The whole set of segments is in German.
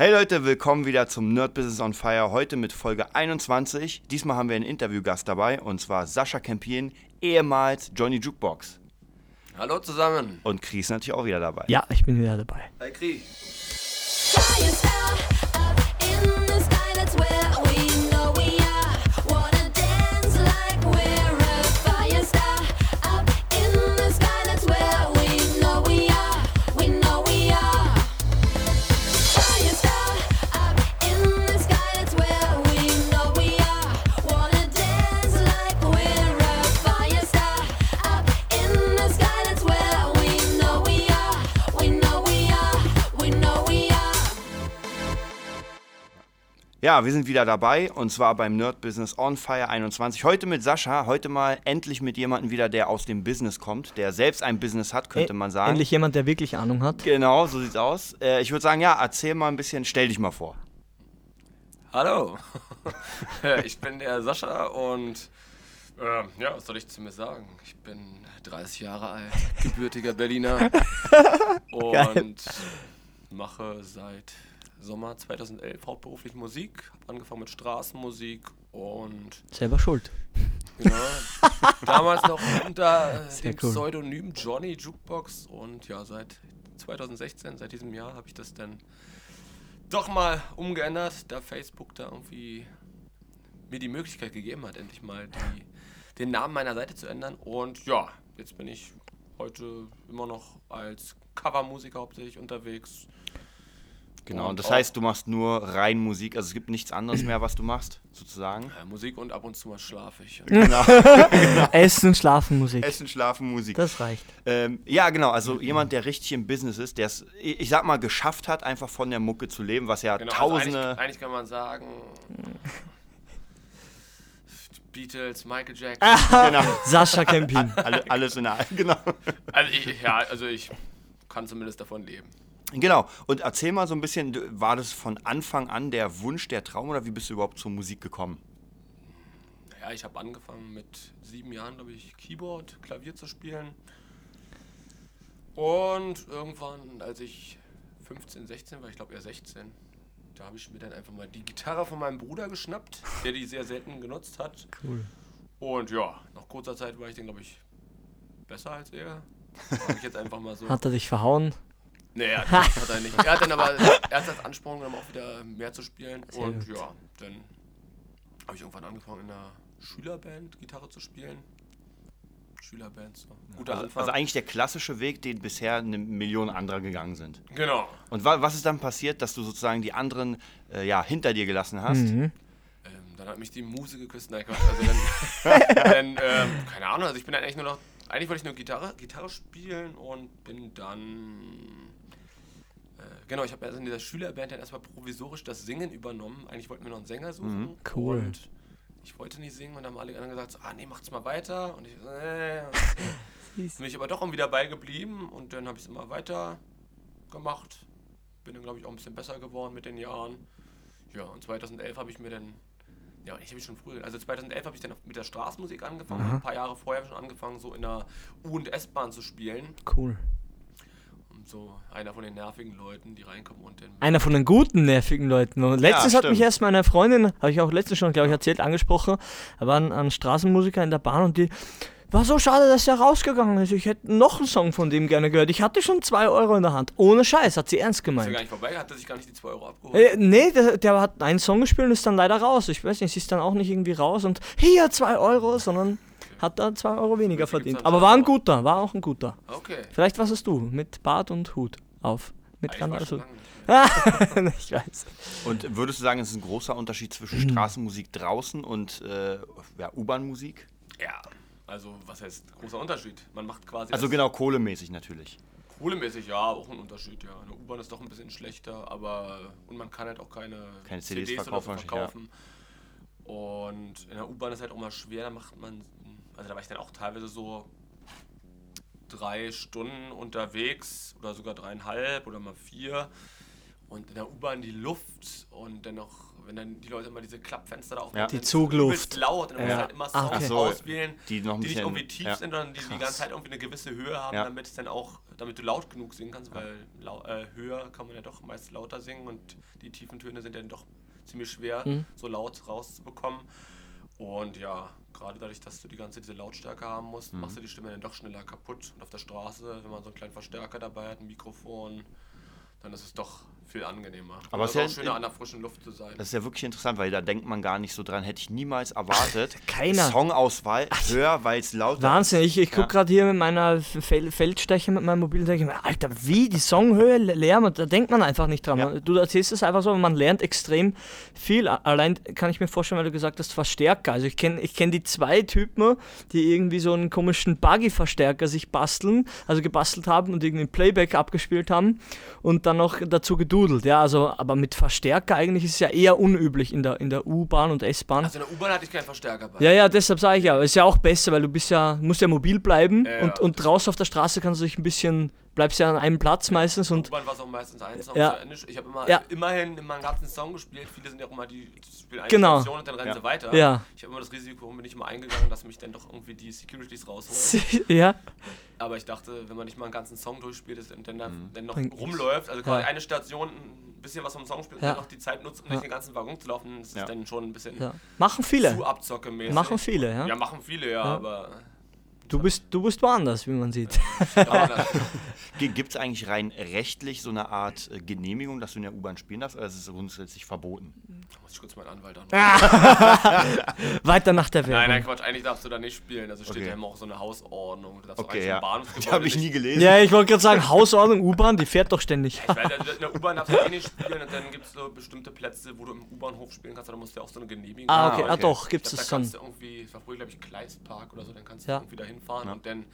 Hey Leute, willkommen wieder zum Nerd Business on Fire. Heute mit Folge 21. Diesmal haben wir einen Interviewgast dabei und zwar Sascha Kempien, ehemals Johnny Jukebox. Hallo zusammen. Und Chris natürlich auch wieder dabei. Ja, ich bin wieder dabei. Hi Kri. Ja, wir sind wieder dabei und zwar beim Nerd Business on Fire 21. Heute mit Sascha, heute mal endlich mit jemandem wieder, der aus dem Business kommt, der selbst ein Business hat, könnte man sagen. Endlich jemand, der wirklich Ahnung hat. Genau, so sieht's aus. Äh, ich würde sagen, ja, erzähl mal ein bisschen, stell dich mal vor. Hallo. Ich bin der Sascha und ähm, ja, was soll ich zu mir sagen? Ich bin 30 Jahre alt, gebürtiger Berliner und mache seit Sommer 2011 hauptberuflich Musik. Habe angefangen mit Straßenmusik und Selber schuld. genau, damals noch unter äh, Sehr dem cool. Pseudonym Johnny Jukebox und ja, seit 2016, seit diesem Jahr habe ich das dann doch mal umgeändert, da Facebook da irgendwie mir die Möglichkeit gegeben hat, endlich mal die, den Namen meiner Seite zu ändern. Und ja, jetzt bin ich heute immer noch als Covermusiker hauptsächlich unterwegs. Genau, und das heißt, du machst nur rein Musik, also es gibt nichts anderes mehr, was du machst, sozusagen. äh, Musik und ab und zu mal schlafe ich. Genau. Essen, Schlafen, Musik. Essen, Schlafen, Musik. Das reicht. Ähm, ja, genau. Also jemand, der richtig im Business ist, der es, ich sag mal, geschafft hat, einfach von der Mucke zu leben, was ja Genau, also tausende. eigentlich, eigentlich kann man sagen, Beatles, Michael Jackson. genau, Sascha Kempin. alle, alles in der. Genau. Also ich, ja, also ich kann zumindest davon leben. Genau. Und erzähl mal so ein bisschen, war das von Anfang an der Wunsch, der Traum oder wie bist du überhaupt zur Musik gekommen? Ja, ich habe angefangen mit sieben Jahren, glaube ich, Keyboard, Klavier zu spielen. Und irgendwann, als ich 15, 16 war, ich glaube eher 16, da habe ich mir dann einfach mal die Gitarre von meinem Bruder geschnappt, der die sehr selten genutzt hat. Cool. Und ja, nach kurzer Zeit war ich dann, glaube ich, besser als er. Ich jetzt einfach mal so. Hat er dich verhauen? Nee, er hat, hat er nicht. Er hat dann aber er hat als Ansporn genommen, auch wieder mehr zu spielen. Sehr und gut. ja, dann habe ich irgendwann angefangen in einer Schülerband Gitarre zu spielen. Schülerband, so. Guter Also, Anfang. also eigentlich der klassische Weg, den bisher eine Million anderer gegangen sind. genau. Und wa was ist dann passiert, dass du sozusagen die anderen äh, ja, hinter dir gelassen hast? Mhm. Ähm, dann hat mich die Muse geküsst. Nein, Quatsch. Also dann, dann ähm, keine Ahnung, also ich bin dann eigentlich nur noch, eigentlich wollte ich nur Gitarre, Gitarre spielen und bin dann, genau, ich habe also in dieser Schülerband dann erstmal provisorisch das Singen übernommen. Eigentlich wollten wir noch einen Sänger suchen. Cool. Und ich wollte nicht singen und dann haben alle anderen gesagt, so, ah nee, macht's mal weiter. Und ich so, nee. Süß. Bin ich aber doch irgendwie dabei geblieben und dann habe ich es immer weiter gemacht. Bin dann, glaube ich, auch ein bisschen besser geworden mit den Jahren. Ja, und 2011 habe ich mir dann, ja, ich habe schon früher, also 2011 habe ich dann mit der Straßenmusik angefangen, ein paar Jahre vorher schon angefangen, so in der U- und S-Bahn zu spielen. Cool. So einer von den nervigen Leuten, die reinkommen und dann. Einer von den guten, nervigen Leuten. Und letztens hat stimmt. mich erst meine Freundin, habe ich auch letztens schon, glaube ich, erzählt, angesprochen. Da waren ein Straßenmusiker in der Bahn und die. War so schade, dass er rausgegangen ist. Ich hätte noch einen Song von dem gerne gehört. Ich hatte schon 2 Euro in der Hand. Ohne Scheiß, hat sie ernst Ist ja gar gemeint. nicht vorbei, hat er sich gar nicht die 2 Euro abgeholt. Äh, nee, der, der hat einen Song gespielt und ist dann leider raus. Ich weiß nicht, sie ist dann auch nicht irgendwie raus und hier 2 Euro, sondern hat da 2 Euro weniger verdient. Aber war ein guter, war auch ein guter. Okay. Vielleicht was hast du mit Bart und Hut auf. Mit Ich nicht mehr. ich weiß. Und würdest du sagen, es ist ein großer Unterschied zwischen Straßenmusik draußen und äh, ja, U-Bahn-Musik? Ja, also was heißt großer Unterschied? Man macht quasi. Also genau, kohlemäßig natürlich. Kohlemäßig ja, auch ein Unterschied, ja. Eine U-Bahn ist doch ein bisschen schlechter, aber und man kann halt auch keine, Keine CDs oder so verkaufen, ja. verkaufen. Und in der U-Bahn ist halt auch mal schwer, da macht man, also da war ich dann auch teilweise so drei Stunden unterwegs oder sogar dreieinhalb oder mal vier. Und in der U-Bahn die Luft und dann noch, wenn dann die Leute immer diese Klappfenster da aufmachen. Ja. dann Die Zugluft. laut und dann Ja. musst halt immer Ah, Songs okay. So, auswählen, die noch ein nicht irgendwie tief ja. sind, sondern die die ganze Zeit irgendwie eine gewisse Höhe haben, Ja. damit es dann auch, damit du laut genug singen kannst, weil lau äh, höher kann man ja doch meist lauter singen und die tiefen Töne sind dann doch ziemlich schwer, Mhm. so laut rauszubekommen. Und ja, gerade dadurch, dass du die ganze diese Lautstärke haben musst, Mhm. machst du die Stimme dann doch schneller kaputt. Und auf der Straße, wenn man so einen kleinen Verstärker dabei hat, ein Mikrofon, dann ist es doch viel angenehmer. Aber es ist ja auch schöner in- an der frischen Luft zu sein. Das ist ja wirklich interessant, weil da denkt man gar nicht so dran. Hätte ich niemals erwartet. Keiner. Songauswahl höher, weil es lauter Wahnsinn, ich, ich gucke Ja. gerade hier mit meiner Fel Feldstecher mit meinem Mobil und denke mir, Alter, wie die Songhöhe Lärm, da denkt man einfach nicht dran. Ja. Du erzählst es einfach so, man lernt extrem viel. Allein kann ich mir vorstellen, weil du gesagt hast, Verstärker. Also ich kenne ich kenn die zwei Typen, die irgendwie so einen komischen Buggy-Verstärker sich basteln, also gebastelt haben und irgendwie ein Playback abgespielt haben und dann noch dazu gedudelt. Ja, also, aber mit Verstärker eigentlich ist es ja eher unüblich in der, in der U-Bahn und S-Bahn. Also in der U-Bahn hatte ich keinen Verstärker bei. Ja, ja, deshalb sage ich ja, ist ja auch besser, weil du bist ja, musst ja mobil bleiben Ja, und, und draußen auf der Straße kannst du dich ein bisschen, bleibst ja an einem Platz meistens und U-Bahn war es auch meistens ein Song Ja. zu Ende. Ich habe immer Ja. immerhin immer einen ganzen Song gespielt. Viele sind ja auch immer die spielen eine Genau. Station und dann rennen Ja. sie weiter. Ja. Ich habe immer das Risiko bin ich immer eingegangen, dass mich dann doch irgendwie die Securities rausholen. ja, Aber ich dachte, wenn man nicht mal einen ganzen Song durchspielt ist und dann, da- dann noch rumläuft, also quasi Ja. eine Station ein bisschen was vom Song spielt Ja. und dann noch die Zeit nutzt, um durch den ganzen Waggon zu laufen, das Ja. ist dann schon ein bisschen ja. Machen viele. zu abzockemäßig. Machen viele, ja. Ja, machen viele, ja, aber Du bist, du bist woanders, wie man sieht. dauert Gibt es eigentlich rein rechtlich so eine Art äh, Genehmigung, dass du in der U-Bahn spielen darfst, oder ist es grundsätzlich verboten? muss ich kurz meinen Anwalt an. Weiter nach der Nein, nein, Werbung. Quatsch, eigentlich darfst du da nicht spielen. Also steht Okay. ja immer auch so eine Hausordnung. Du darfst auch Okay, eigentlich ja. Die habe ich nicht- nie gelesen. Ja, ich wollte gerade sagen, Hausordnung, U-Bahn, die fährt doch ständig. Weil also in der U-Bahn darfst du eh nicht spielen und dann gibt es so bestimmte Plätze, wo du im U-Bahnhof spielen kannst, da musst du ja auch so eine Genehmigung Ah, haben. okay, okay. ah doch, Ich gibt's glaub, das da schon. kannst du irgendwie, das war früher glaube ich Kleistpark oder so, dann kannst du Ja. irgendwie da hinfahren und dann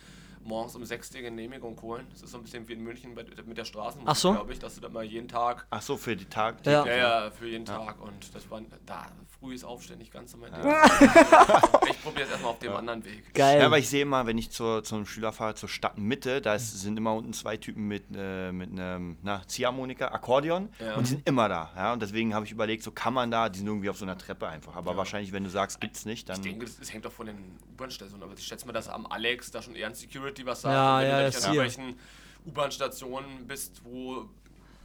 morgens um 6 die Genehmigung holen. Das ist so ein bisschen wie in München mit der Straßenmusik, Ach so. glaube ich, dass du da mal jeden Tag, Ach so, für die Tag. Ja. ja, ja, für jeden Tag und das war da, frühes Aufstehen nicht ganz so mein Ding. ich probiere es erstmal auf dem anderen Weg. Geil. Ja, aber ich sehe immer, wenn ich zur, zum Schüler fahre, zur Stadtmitte, da ist, sind immer unten zwei Typen mit, äh, mit einem na, Ziehharmonika, Akkordeon Ja. und die sind immer da. Ja? Und deswegen habe ich überlegt, so kann man da, die sind irgendwie auf so einer Treppe einfach. Aber Ja. wahrscheinlich, wenn du sagst, gibt's nicht, dann. Ich denke, das, das hängt auch von den U-Bahn-Stationen, aber ich schätze mal, dass am Alex da schon eher ein Security was sagt. Ja, und wenn ja, du nicht an irgendwelchen U-Bahn-Stationen bist, wo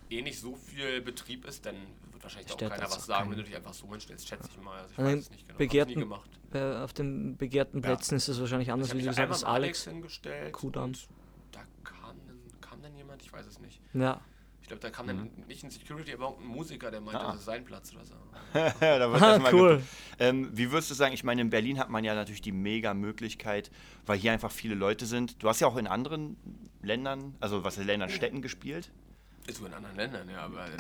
eh nicht so viel Betrieb ist, dann wird wahrscheinlich auch Stört keiner was auch sagen, keinen. wenn du dich einfach so hinstellst, schätze ich mal. Also ich weiß es nicht genau. begehrten- gemacht. Auf den begehrten Plätzen ist es wahrscheinlich Ich anders, habe wie du gesagt hast, Alex. hingestellt Kudamm. und da kam dann, kam dann jemand, ich weiß es nicht. Ja. Ich glaube, da kam dann nicht ein Security, aber auch ein Musiker, der meinte, Ah. das ist sein Platz oder so. da wird Ah, cool. Ähm, wie würdest du sagen, ich meine, in Berlin hat man ja natürlich die mega Möglichkeit, weil hier einfach viele Leute sind. Du hast ja auch in anderen Ländern, also was in Ländern, Städten gespielt. Ist sogar in anderen Ländern, ja, aber also,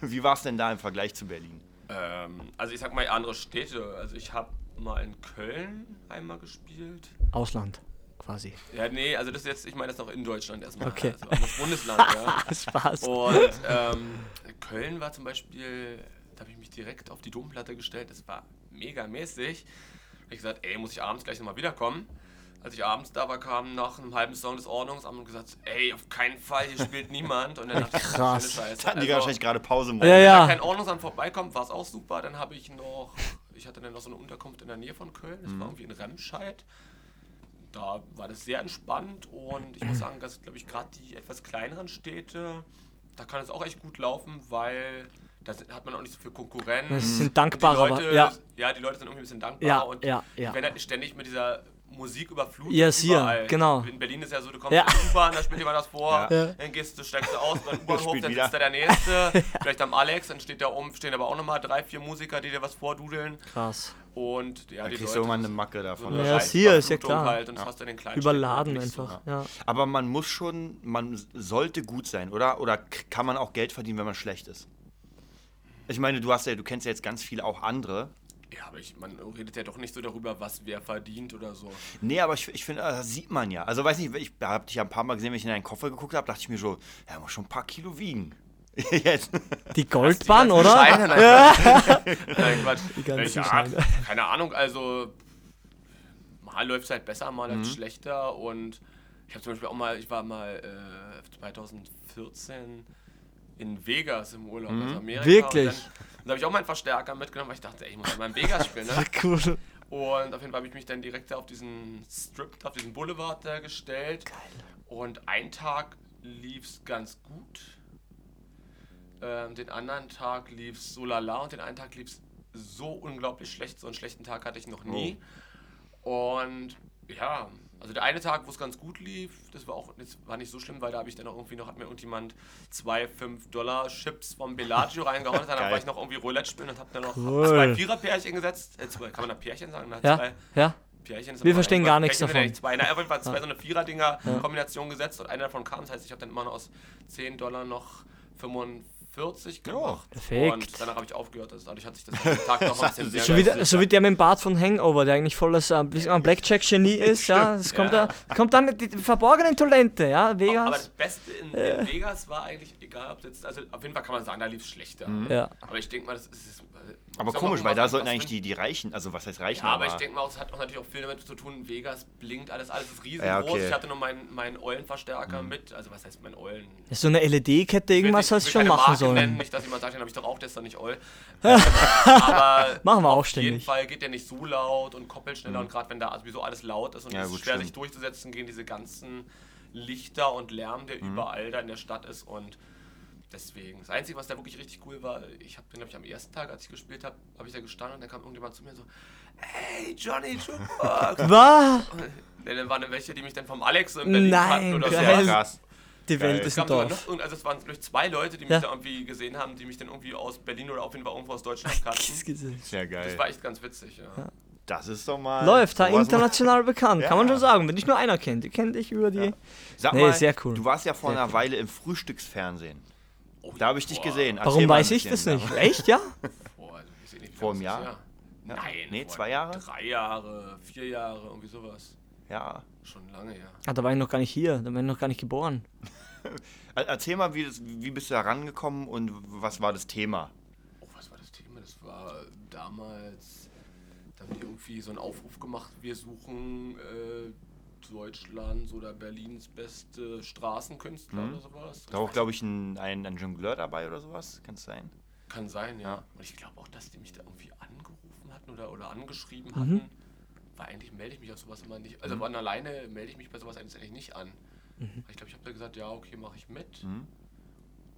Wie war es denn da im Vergleich zu Berlin? Ähm, also ich sag mal andere Städte. Also ich habe mal in Köln einmal gespielt. Ausland, quasi. Ja, nee, also das ist jetzt, ich meine das noch in Deutschland erstmal. Okay. Also anderes Bundesland, ja. Spaß. Und ähm, Köln war zum Beispiel, da habe ich mich direkt auf die Domplatte gestellt. Das war mega mäßig. Hab ich gesagt, ey, muss ich abends gleich nochmal wiederkommen. Als ich abends da war, kam nach einem halben Song des Ordnungsamts und gesagt, ey, auf keinen Fall, hier spielt niemand. Und dann dachte ich, Krass. schöne Scheiße. Hatten die Also- wahrscheinlich gerade Pause Ja, morgen. wenn ja. da kein Ordnungsamt vorbeikommt, war es auch super. Dann habe ich noch, ich hatte dann noch so eine Unterkunft in der Nähe von Köln, das war irgendwie in Remscheid. Da war das sehr entspannt und ich muss sagen, dass, glaube ich, gerade die etwas kleineren Städte, da kann es auch echt gut laufen, weil da hat man auch nicht so viel Konkurrenz. Das sind dankbarer, die Leute, ja. ja, die Leute sind irgendwie ein bisschen dankbar Ja, und ja, ja. werden halt nicht ständig mit dieser Musik überflutet. Yes, hier, überall. genau. In Berlin ist ja so, du kommst Ja. in die U-Bahn, da spielt jemand das vor, Ja. dann gehst du, steigst du aus beim U-Bahnhof, dann sitzt da der Nächste, vielleicht am Alex, dann steht da oben, stehen aber auch nochmal drei, vier Musiker, die dir was vordudeln Krass. und ja, Da die kriegst Leute... du immer eine Macke so davon. Ja, Scheiß- hier ist ja klar. Halt, und das hast du den kleinen Überladen einfach. So. Ja. Aber man muss schon, man sollte gut sein, oder? Oder kann man auch Geld verdienen, wenn man schlecht ist? Ich meine, du hast ja, du kennst ja jetzt ganz viele auch andere. Ja, aber ich, man redet ja doch nicht so darüber, was wer verdient oder so. Nee, aber ich, ich finde, das sieht man ja. Also weiß nicht, ich habe dich ja ein paar Mal gesehen, wenn ich in deinen Koffer geguckt habe, dachte ich mir so, er muss schon ein paar Kilo wiegen. Jetzt. Die Goldbahn, oder? Scheine, nein, Nein, Quatsch. Die ganzen ja, Scheine. keine Ahnung, also mal läuft es halt besser, mal Mhm. halt schlechter und ich habe zum Beispiel auch mal, ich war mal äh, 2014 in Vegas im Urlaub, also Amerika. Wirklich? Und dann habe ich auch meinen Verstärker mitgenommen, weil ich dachte, ey, ich muss in Vegas spielen. Ne? Cool. Und auf jeden Fall habe ich mich dann direkt da auf diesen Strip, auf diesen Boulevard da gestellt. Geil. Und einen Tag lief es ganz gut. Ähm, den anderen Tag lief es so lala und den einen Tag lief es so unglaublich schlecht. So einen schlechten Tag hatte ich noch nie. Und ja, also der eine Tag, wo es ganz gut lief, das war auch das war nicht so schlimm, weil da habe ich dann auch irgendwie noch, hat mir irgendjemand zwei 5-Dollar-Chips vom Bellagio reingehauen. Dann war ich noch irgendwie Roulette spielen und habe dann noch Cool. zwei Vierer-Pärchen gesetzt. Äh, zwei, kann man da Pärchen sagen? Na, Ja, zwei ja. Pärchen. Wir verstehen gar nichts davon. Zwei. Na, auf jeden Fall zwei so eine Vierer-Dinger-Kombination gesetzt und einer davon kam. Das heißt, ich habe dann immer noch aus 10 Dollar noch 45 gemacht. perfekt. Und danach habe ich aufgehört. Also dadurch hat sich das Tag noch ein bisschen sehr So wie, der, so wie der mit dem Bart von Hangover, der eigentlich volles äh, bisschen ein Blackjack-Genie ist, ja. Das kommt, Ja. Da, kommt dann die verborgenen Talente, ja. Aber das Vegas. Beste in, in Vegas war eigentlich, egal ob jetzt, also auf jeden Fall kann man sagen, da lief es schlechter. Ja. Aber ich denke mal, das ist. ist Aber mal, komisch, weil was- da was sollten eigentlich die, die Reichen, also was heißt Reichen, Ja, aber ich denke mal, es hat auch natürlich auch viel damit zu tun, Vegas blinkt alles, alles ist riesengroß. Ja, okay. Ich hatte nur meinen, meinen Eulenverstärker mit, also was heißt mein Eulen? Ja, So eine LED-Kette, irgendwas Ich schon ich keine machen Marke sollen. Nennen, nicht, dass jemand sagt, den habe ich doch auch, der ist doch nicht Eul. aber Machen wir auch auf jeden ständig. Fall geht der nicht so laut und koppelt schneller und gerade wenn da sowieso alles laut ist und Ja, es ist schwer stimmt. sich durchzusetzen, gehen diese ganzen Lichter und Lärm, der überall da in der Stadt ist und deswegen. Das Einzige, was da wirklich richtig cool war, ich habe den, glaube ich, am ersten Tag, als ich gespielt habe, habe ich da gestanden und dann kam irgendjemand zu mir und so, hey, Johnny Jukebox. Was? Ne, dann waren dann welche, die mich dann vom Alex in Berlin Nein, kannten oder so. krass. Die Welt Geil. ist Es ein Dorf. noch, also es waren glaube ich zwei Leute, die mich Ja. da irgendwie gesehen haben, die mich dann irgendwie aus Berlin oder auf jeden Fall irgendwo aus Deutschland kannten. Sehr geil. Das war echt ganz witzig, ja. Das ist doch mal. Läuft da sowas mal- international bekannt, kann man Ja. schon sagen. Wenn nicht nur einer kennt, die kennt dich über die. Sag Nee, mal, sehr cool. du warst ja vor Sehr einer Weile im Frühstücksfernsehen. Oh, Da habe ich dich boah, gesehen. Erzähl Warum weiß ich das nicht? Echt, ja? Boah, Vor einem Jahr? Ja. Nein. Nee, zwei Jahre? Drei Jahre, vier Jahre, irgendwie sowas. Ja. Schon lange, ja. Ah, da war ich noch gar nicht hier, da war ich noch gar nicht geboren. Er- Erzähl mal, wie, das, wie bist du da rangekommen und was war das Thema? Oh, was war das Thema? Das war damals, da haben die irgendwie so einen Aufruf gemacht, wir suchen äh, Deutschlands oder Berlins beste Straßenkünstler Mhm. oder sowas. Da war auch, glaube ich, ein, ein, ein Jongleur dabei oder sowas. Kann es sein? Kann sein, ja. Ja. Und ich glaube auch, dass die mich da irgendwie angerufen hatten oder, oder angeschrieben Mhm. hatten. Weil eigentlich melde ich mich auf sowas immer nicht. Also von alleine melde ich mich bei sowas eigentlich nicht an. Mhm. Ich glaube, ich habe da gesagt, ja, okay, mache ich mit. Mhm.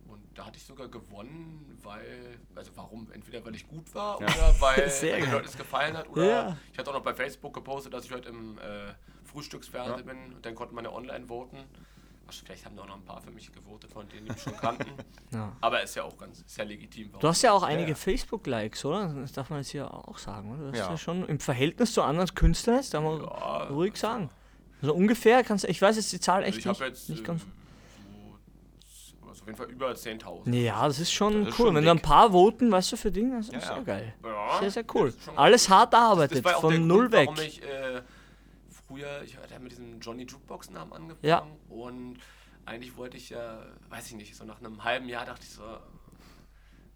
Und da hatte ich sogar gewonnen, weil, also warum? Entweder weil ich gut war Ja. oder weil, Sehr den. Leuten es gefallen hat. Oder Ja. ich hatte auch noch bei Facebook gepostet, dass ich heute im äh, Frühstücksfernsehen Ja. bin und dann konnte man ja online voten. Vielleicht haben da auch noch ein paar für mich gewotet, von denen die mich schon kannten. Ja. Aber ist ja auch ganz, ist ja legitim. Du hast ja auch Ja, einige ja. Facebook-Likes, oder? Das darf man jetzt hier auch sagen, oder? Du hast ja, Ja. schon im Verhältnis zu anderen Künstlern, das darf man Ja, ruhig sagen. Also ungefähr kannst du, ich weiß jetzt die Zahl Also echt ich habe nicht, jetzt nicht äh, ganz. also auf jeden Fall über 10.000. Ja, das ist schon Das ist cool. schon Wenn du ein dick. paar voten, weißt du, für Dinge, das ist Ja, sehr ja. geil. Ja, Sehr, sehr cool. das ist Alles hart Das erarbeitet, von null Grund, weg. Warum ich äh, früher, ich hatte ja mit diesem Johnny Jukebox-Namen angefangen Ja. und eigentlich wollte ich ja, weiß ich nicht, so nach einem halben Jahr dachte ich so,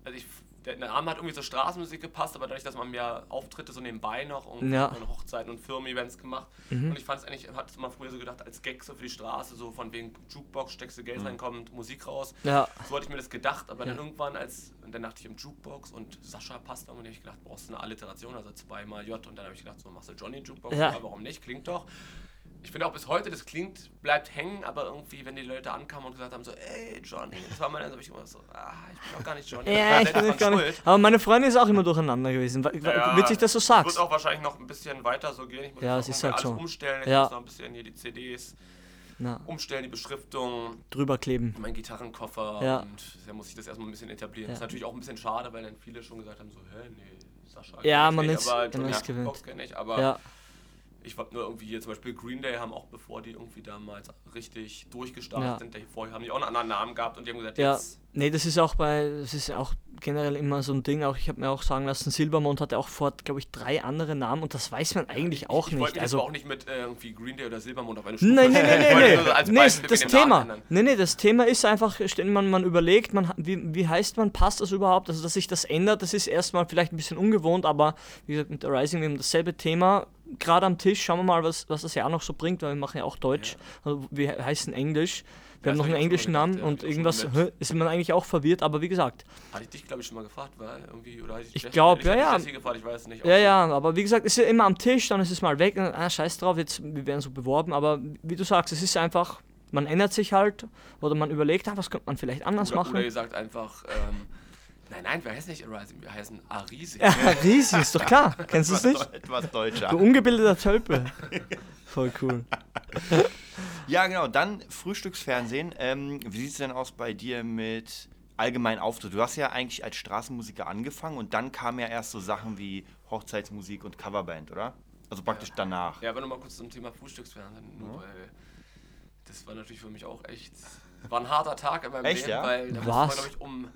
also ich, der Name hat irgendwie so Straßenmusik gepasst, aber dadurch, dass man mehr Auftritte so nebenbei noch und Ja. Mhm. und Hochzeiten und Firmen-Events gemacht und ich fand es eigentlich, hat es mal früher so gedacht, als Gag so für die Straße, so von wegen Jukebox, steckst du Geld rein, kommt Musik raus. Ja, So hatte ich mir das gedacht, aber dann Ja. irgendwann, als, dann dachte ich im Jukebox und Sascha passt da und ich gedacht, brauchst du eine Alliteration, also zweimal J und dann habe ich gedacht, so machst du Johnny Jukebox, Ja. ja. warum nicht, klingt doch. Ich finde auch bis heute, das klingt, bleibt hängen, aber irgendwie, wenn die Leute ankamen und gesagt haben, so, ey, Johnny, das war mal dann, so habe ich immer so, ah, ich bin doch gar nicht Johnny. ja ich bin nicht gar nicht. Aber meine Freundin ist auch immer durcheinander gewesen. Ja, Witzig, dass du Es sagst. wird auch wahrscheinlich noch ein bisschen weiter so gehen. Ich muss Ja, es ist halt alles so. umstellen, ich Ja. muss noch ein bisschen hier die CDs Na, umstellen, die Beschriftung, drüber kleben. mein Gitarrenkoffer Ja. und dann muss ich das erstmal ein bisschen etablieren. Ja. Das ist natürlich auch ein bisschen schade, weil dann viele schon gesagt haben, so, hä, nee, Sascha Ja, man nicht, ist- aber man Johnny ist gewöhnt. Ich, aber Ja, ich war nur irgendwie hier, zum Beispiel Green Day haben auch, bevor die irgendwie damals richtig durchgestartet Ja. sind, vorher haben die auch einen anderen Namen gehabt und die haben gesagt, ja. jetzt Nee, das ist auch bei, das ist auch generell immer so ein Ding. Auch ich habe mir auch sagen lassen, Silbermond hatte auch vor, glaube ich, drei andere Namen und das weiß man eigentlich auch ich, ich nicht. mich Also auch nicht mit äh, irgendwie Green Day oder Silbermond auf eine Stufe Nein, nein, nein, nein, als nein. Nee, Beispiel das Thema. Nee, nee, das Thema ist einfach, man, man überlegt, man, wie, wie heißt man, passt das überhaupt? Also, dass sich das ändert, das ist erstmal vielleicht ein bisschen ungewohnt, aber wie gesagt, mit der Rising, wir haben dasselbe Thema. Gerade am Tisch. Schauen wir mal, was, was das Jahr noch so bringt, weil wir machen ja auch Deutsch. Also wir heißen Englisch. Wir Ja, haben noch einen schon englischen Namen ja, und irgendwas schon ist man eigentlich auch verwirrt, aber wie gesagt, Hatte ich dich, glaube ich, schon mal gefragt, weil irgendwie, oder hatte ich, Ich Jess- glaub, ich ja, ja. Gefragt, ich weiß nicht. Ja, ja, aber wie gesagt, es ist ja immer am Tisch, dann ist es mal weg, ah, scheiß drauf, jetzt, wir werden so beworben, aber wie du sagst, es ist einfach, man ändert sich halt oder man überlegt, ah, was könnte man vielleicht anders Oder, oder machen. ihr sagt einfach, ähm, nein, nein, wir heißen nicht Arising, wir heißen Arisi. Ja, riesig, ist doch klar, kennst du es nicht? Etwas deutscher. Du ungebildeter Tölpe. Voll cool. Ja, genau. Dann Frühstücksfernsehen. Ähm, wie sieht es denn aus bei dir mit allgemeinen Auftritt? Du hast ja eigentlich als Straßenmusiker angefangen und dann kamen ja erst so Sachen wie Hochzeitsmusik und Coverband, oder? Also praktisch danach. Ja, aber nochmal kurz zum Thema Frühstücksfernsehen. Nur weil das war natürlich für mich auch echt. War ein harter Tag in meinem Echt, Leben, ja? weil da musste Was? man, glaube ich, um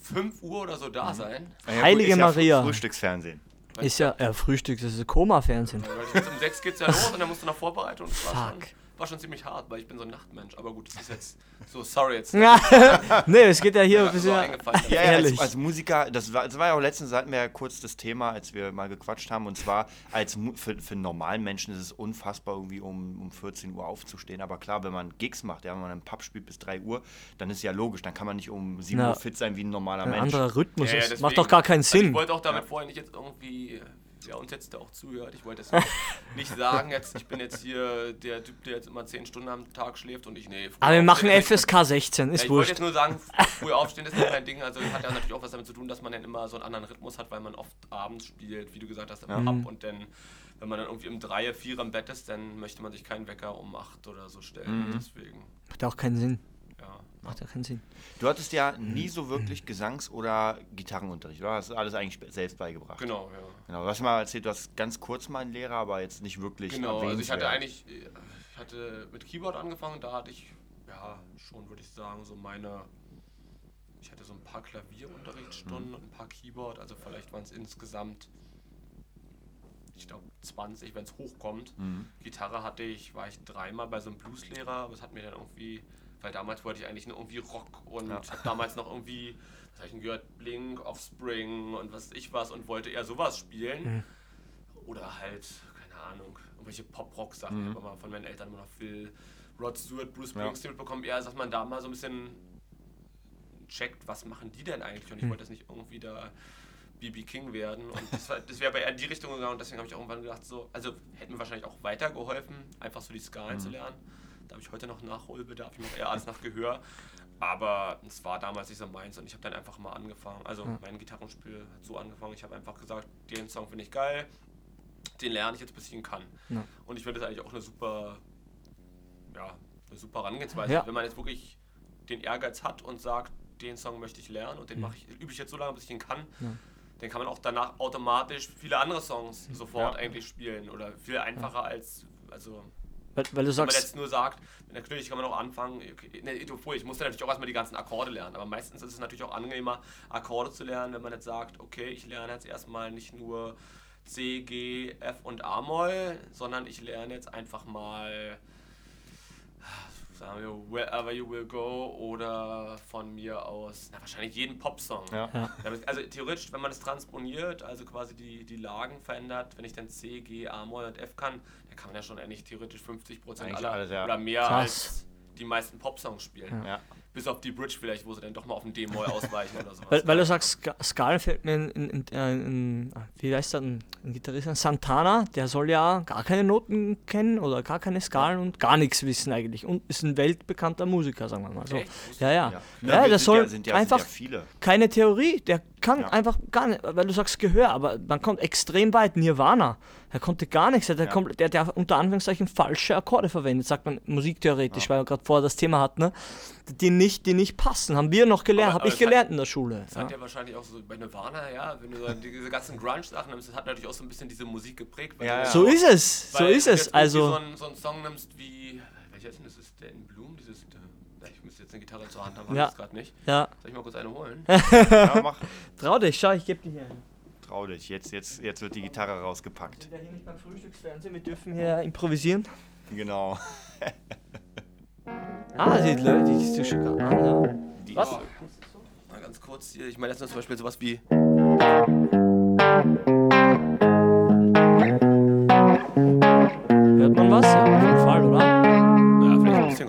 5 Uhr oder so da sein. Ja, Heilige ist ja Maria. Frühstücksfernsehen. Ist ja äh, Frühstück, das ist Koma-Fernsehen. Weil ich jetzt um 6 geht's ja los und dann musst du noch schon, Fuck. War schon ziemlich hart, weil ich bin so ein Nachtmensch. Aber gut, das ist jetzt so, sorry jetzt. nee, es geht ja hier ein so bisschen. eingefallen. Ja, ja als, als Musiker, das war, das war ja auch letztens, hatten wir ja kurz das Thema, als wir mal gequatscht haben, und zwar als für, für einen normalen Menschen ist es unfassbar, irgendwie um, um 14 Uhr aufzustehen. Aber klar, wenn man Gigs macht, ja, wenn man einen Pub spielt bis 3 Uhr, dann ist ja logisch, dann kann man nicht um 7 Na, Uhr fit sein wie ein normaler Ein Mensch. anderer Rhythmus. Ja, ja, deswegen- macht doch gar keinen Also Sinn. ich wollte auch damit vorher nicht jetzt irgendwie, wer uns jetzt auch zuhört, ich wollte jetzt nicht sagen, jetzt, ich bin jetzt hier der Typ, der jetzt immer 10 Stunden am Tag schläft und ich, nee. früh Aber wir machen ist- FSK 16, Ja, ist ich wollte wurscht. jetzt nur sagen, früh aufstehen ist mein Ding. Also hat ja natürlich auch was damit zu tun, dass man dann immer so einen anderen Rhythmus hat, weil man oft abends spielt, wie du gesagt hast, im Pub und dann, wenn man dann irgendwie um 3, 4 im Bett ist, dann möchte man sich keinen Wecker um 8 oder so stellen. Deswegen, Macht ja auch keinen Sinn. Macht ja keinen Sinn. Du hattest ja nie so wirklich Gesangs- oder Gitarrenunterricht, oder? Hast du alles eigentlich selbst beigebracht? Genau, ja. Genau, du hast mal erzählt, du hast ganz kurz mal einen Lehrer, aber jetzt nicht wirklich Genau, also ich hatte eigentlich, ich hatte mit Keyboard angefangen, da hatte ich, ja, schon würde ich sagen, so meine, ich hatte so ein paar Klavierunterrichtsstunden und ein paar Keyboard, also vielleicht waren es insgesamt, ich glaube 20, wenn es hochkommt. Gitarre hatte ich, war ich dreimal bei so einem Blueslehrer, aber es hat mir dann irgendwie, weil damals wollte ich eigentlich nur irgendwie Rock und Ja. habe damals noch irgendwie, was habe ich denn gehört, Blink, Offspring und was weiß ich was und wollte eher sowas spielen. Oder halt, keine Ahnung, irgendwelche Pop-Rock-Sachen. Ich habe mal von meinen Eltern immer noch viel Rod Stewart, Bruce Ja. Springsteen mitbekommen. Eher, dass man da mal so ein bisschen checkt, was machen die denn eigentlich? Und ich wollte jetzt nicht irgendwie da BB King werden. Und das, das wäre aber eher in die Richtung gegangen. Und deswegen habe ich auch irgendwann gedacht, so, also hätte mir wahrscheinlich auch weitergeholfen, einfach so die Skalen zu lernen. Da habe ich heute noch Nachholbedarf, ich mache eher alles nach Gehör. Aber es war damals nicht so meins und ich habe dann einfach mal angefangen. Also mein Gitarrenspiel hat so angefangen. Ich habe einfach gesagt, den Song finde ich geil, den lerne ich jetzt, bis ich ihn kann. Ja. Und ich finde das eigentlich auch eine super, ja, eine super Herangehensweise. Ja. Wenn man jetzt wirklich den Ehrgeiz hat und sagt, den Song möchte ich lernen und den mache ich, übe ich jetzt so lange, bis ich ihn kann, dann kann man auch danach automatisch viele andere Songs sofort Ja. eigentlich spielen oder viel einfacher als, also Weil, weil du wenn man sagst, jetzt nur sagt, natürlich kann man auch anfangen, okay, ne, ich musste natürlich auch erstmal die ganzen Akkorde lernen, aber meistens ist es natürlich auch angenehmer, Akkorde zu lernen, wenn man jetzt sagt, okay, ich lerne jetzt erstmal nicht nur C, G, F und A-Moll, sondern ich lerne jetzt einfach mal, sagen wir, Wherever You Will Go oder von mir aus, na, wahrscheinlich jeden Popsong. Ja. Ja. Also theoretisch, wenn man es transponiert, also quasi die, die Lagen verändert, wenn ich dann C, G, A, Moll und F kann, dann kann man ja schon eigentlich theoretisch 50% Eigentlich aller alles, ja. oder mehr Krass. als die meisten Popsongs spielen. Ja. Bis auf die Bridge vielleicht, wo sie dann doch mal auf den D-Moll ausweichen oder sowas. weil, weil du sagst, Ska- Skalen fällt mir in, in, in, äh, in wie heißt der, ein, ein Gitarrist, ein Santana, der soll ja gar keine Noten kennen oder gar keine Skalen und gar nichts wissen eigentlich und ist ein weltbekannter Musiker, sagen wir mal so. Echt? Ja, ja. Ja, Ja, der sind soll ja, sind ja, einfach sind ja viele. keine Theorie, der kann Ja. einfach gar nicht, weil du sagst Gehör, aber man kommt extrem weit. Nirvana, er konnte gar nichts, der, Ja. kommt, der, der unter Anführungszeichen falsche Akkorde verwendet, sagt man musiktheoretisch, weil wir gerade vorher das Thema hatten, ne? die, nicht, die nicht passen. Haben wir noch gelernt, habe ich es hat- gelernt in der Schule. Das Ja. hat ja wahrscheinlich auch so bei Nirvana, ja, wenn du so diese ganzen Grunge-Sachen nimmst, das hat natürlich auch so ein bisschen diese Musik geprägt. Ja, ja. So ist es, so weil ist es. Also, So einen, so einen Song nimmst wie, welcher ist denn das? Ist der in Bloom? Dieses, jetzt eine Gitarre zur Hand haben, Ja. ja. ich gerade nicht. ja, Soll ich mal kurz eine holen? Ja, mach, trau dich, schau, ich gebe dir hier. trau dich, jetzt, jetzt, jetzt wird die Gitarre rausgepackt. Wir sind ja hier nicht beim Frühstücksfernsehen, wir dürfen hier improvisieren. Genau. Ah, die Leute, die ist ja schon gerade an, ja. Die Was? ist- Mal ganz kurz hier, ich meine jetzt nur zum Beispiel sowas wie.